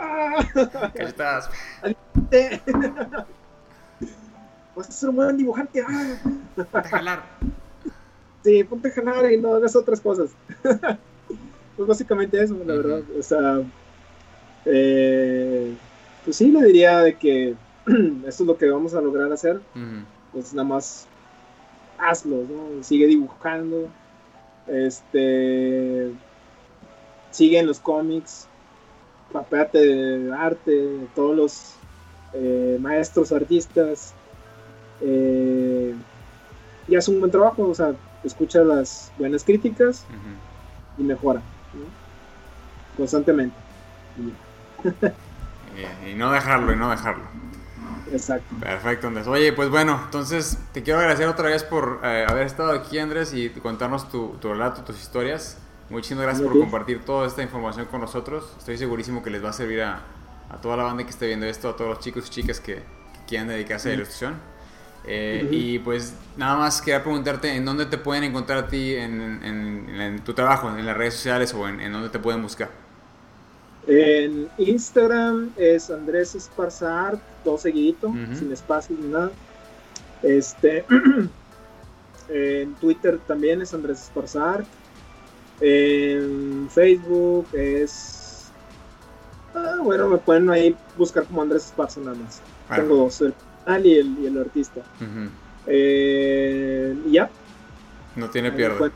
¿Qué estás? Vas a ser un buen dibujante. Ah. Ponte a jalar. Sí, ponte a jalar y no hagas otras cosas. pues básicamente eso, la verdad. O sea, eh, pues sí, le diría de que esto es lo que vamos a lograr hacer. Pues nada más hazlo, ¿no? Sigue dibujando. Este. Sigue en los cómics. Papéate de arte, todos los eh, maestros artistas eh, y hace un buen trabajo, o sea, escucha las buenas críticas y mejora constantemente. y no dejarlo, y no dejarlo. Exacto. Perfecto, Andrés. Oye, pues bueno, entonces te quiero agradecer otra vez por eh, haber estado aquí, Andrés, y contarnos tu, relato, tus historias. Muchísimas gracias por compartir toda esta información con nosotros. Estoy segurísimo que les va a servir a, toda la banda que esté viendo esto, a todos los chicos y chicas que, quieran dedicarse a la ilustración. Eh, y pues nada más quería preguntarte en dónde te pueden encontrar a ti en, tu trabajo, en las redes sociales o en, dónde te pueden buscar. En Instagram es Andrés Esparzart, todo seguidito, sin espacio ni nada. Este, en Twitter también es Andrés Esparzart. En Facebook es. Ah, bueno, me pueden ahí buscar como Andrés Esparza nada más. Tengo dos y el, y el artista. Eh, ya. No tiene pierde.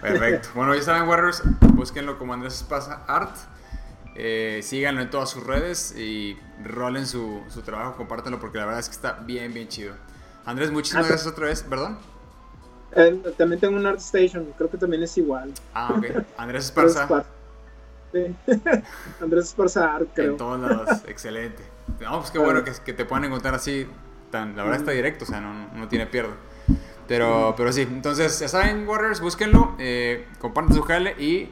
Perfecto. Bueno, ya saben, Warriors, búsquenlo como Andrés Espasa Art. Eh, síganlo en todas sus redes y rolen su, su, trabajo, compártanlo porque la verdad es que está bien, bien chido. Andrés, muchísimas ah, gracias otra vez, perdón. Eh, también tengo un Art Station, creo que también es igual. Ah, ok. Andrés Esparza. Andrés Esparzar, creo. En todos lados, excelente. No, pues qué bueno que, que, te puedan encontrar así, tan, la verdad está directo, o sea, no, no tiene pierde. Pero, pero sí, entonces ya saben, Warriors, búsquenlo, eh, compartan su jale y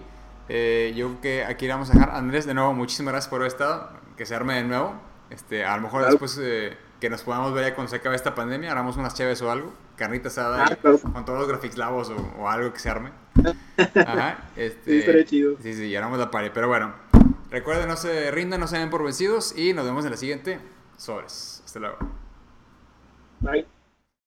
eh, yo creo que aquí le vamos a dejar. Andrés, de nuevo, muchísimas gracias por haber estado, que se arme de nuevo. Este, a lo mejor después eh, que nos podamos ver ya cuando se acabe esta pandemia, haremos unas chaves o algo, carnita asada ah, con todos los graphics labos o, o, algo que se arme. Ajá, este, sí, chido. Sí, sí, y haremos la pared. Pero bueno, recuerden, no se rindan, no se den por vencidos y nos vemos en la siguiente. Sobres. Hasta luego. Bye.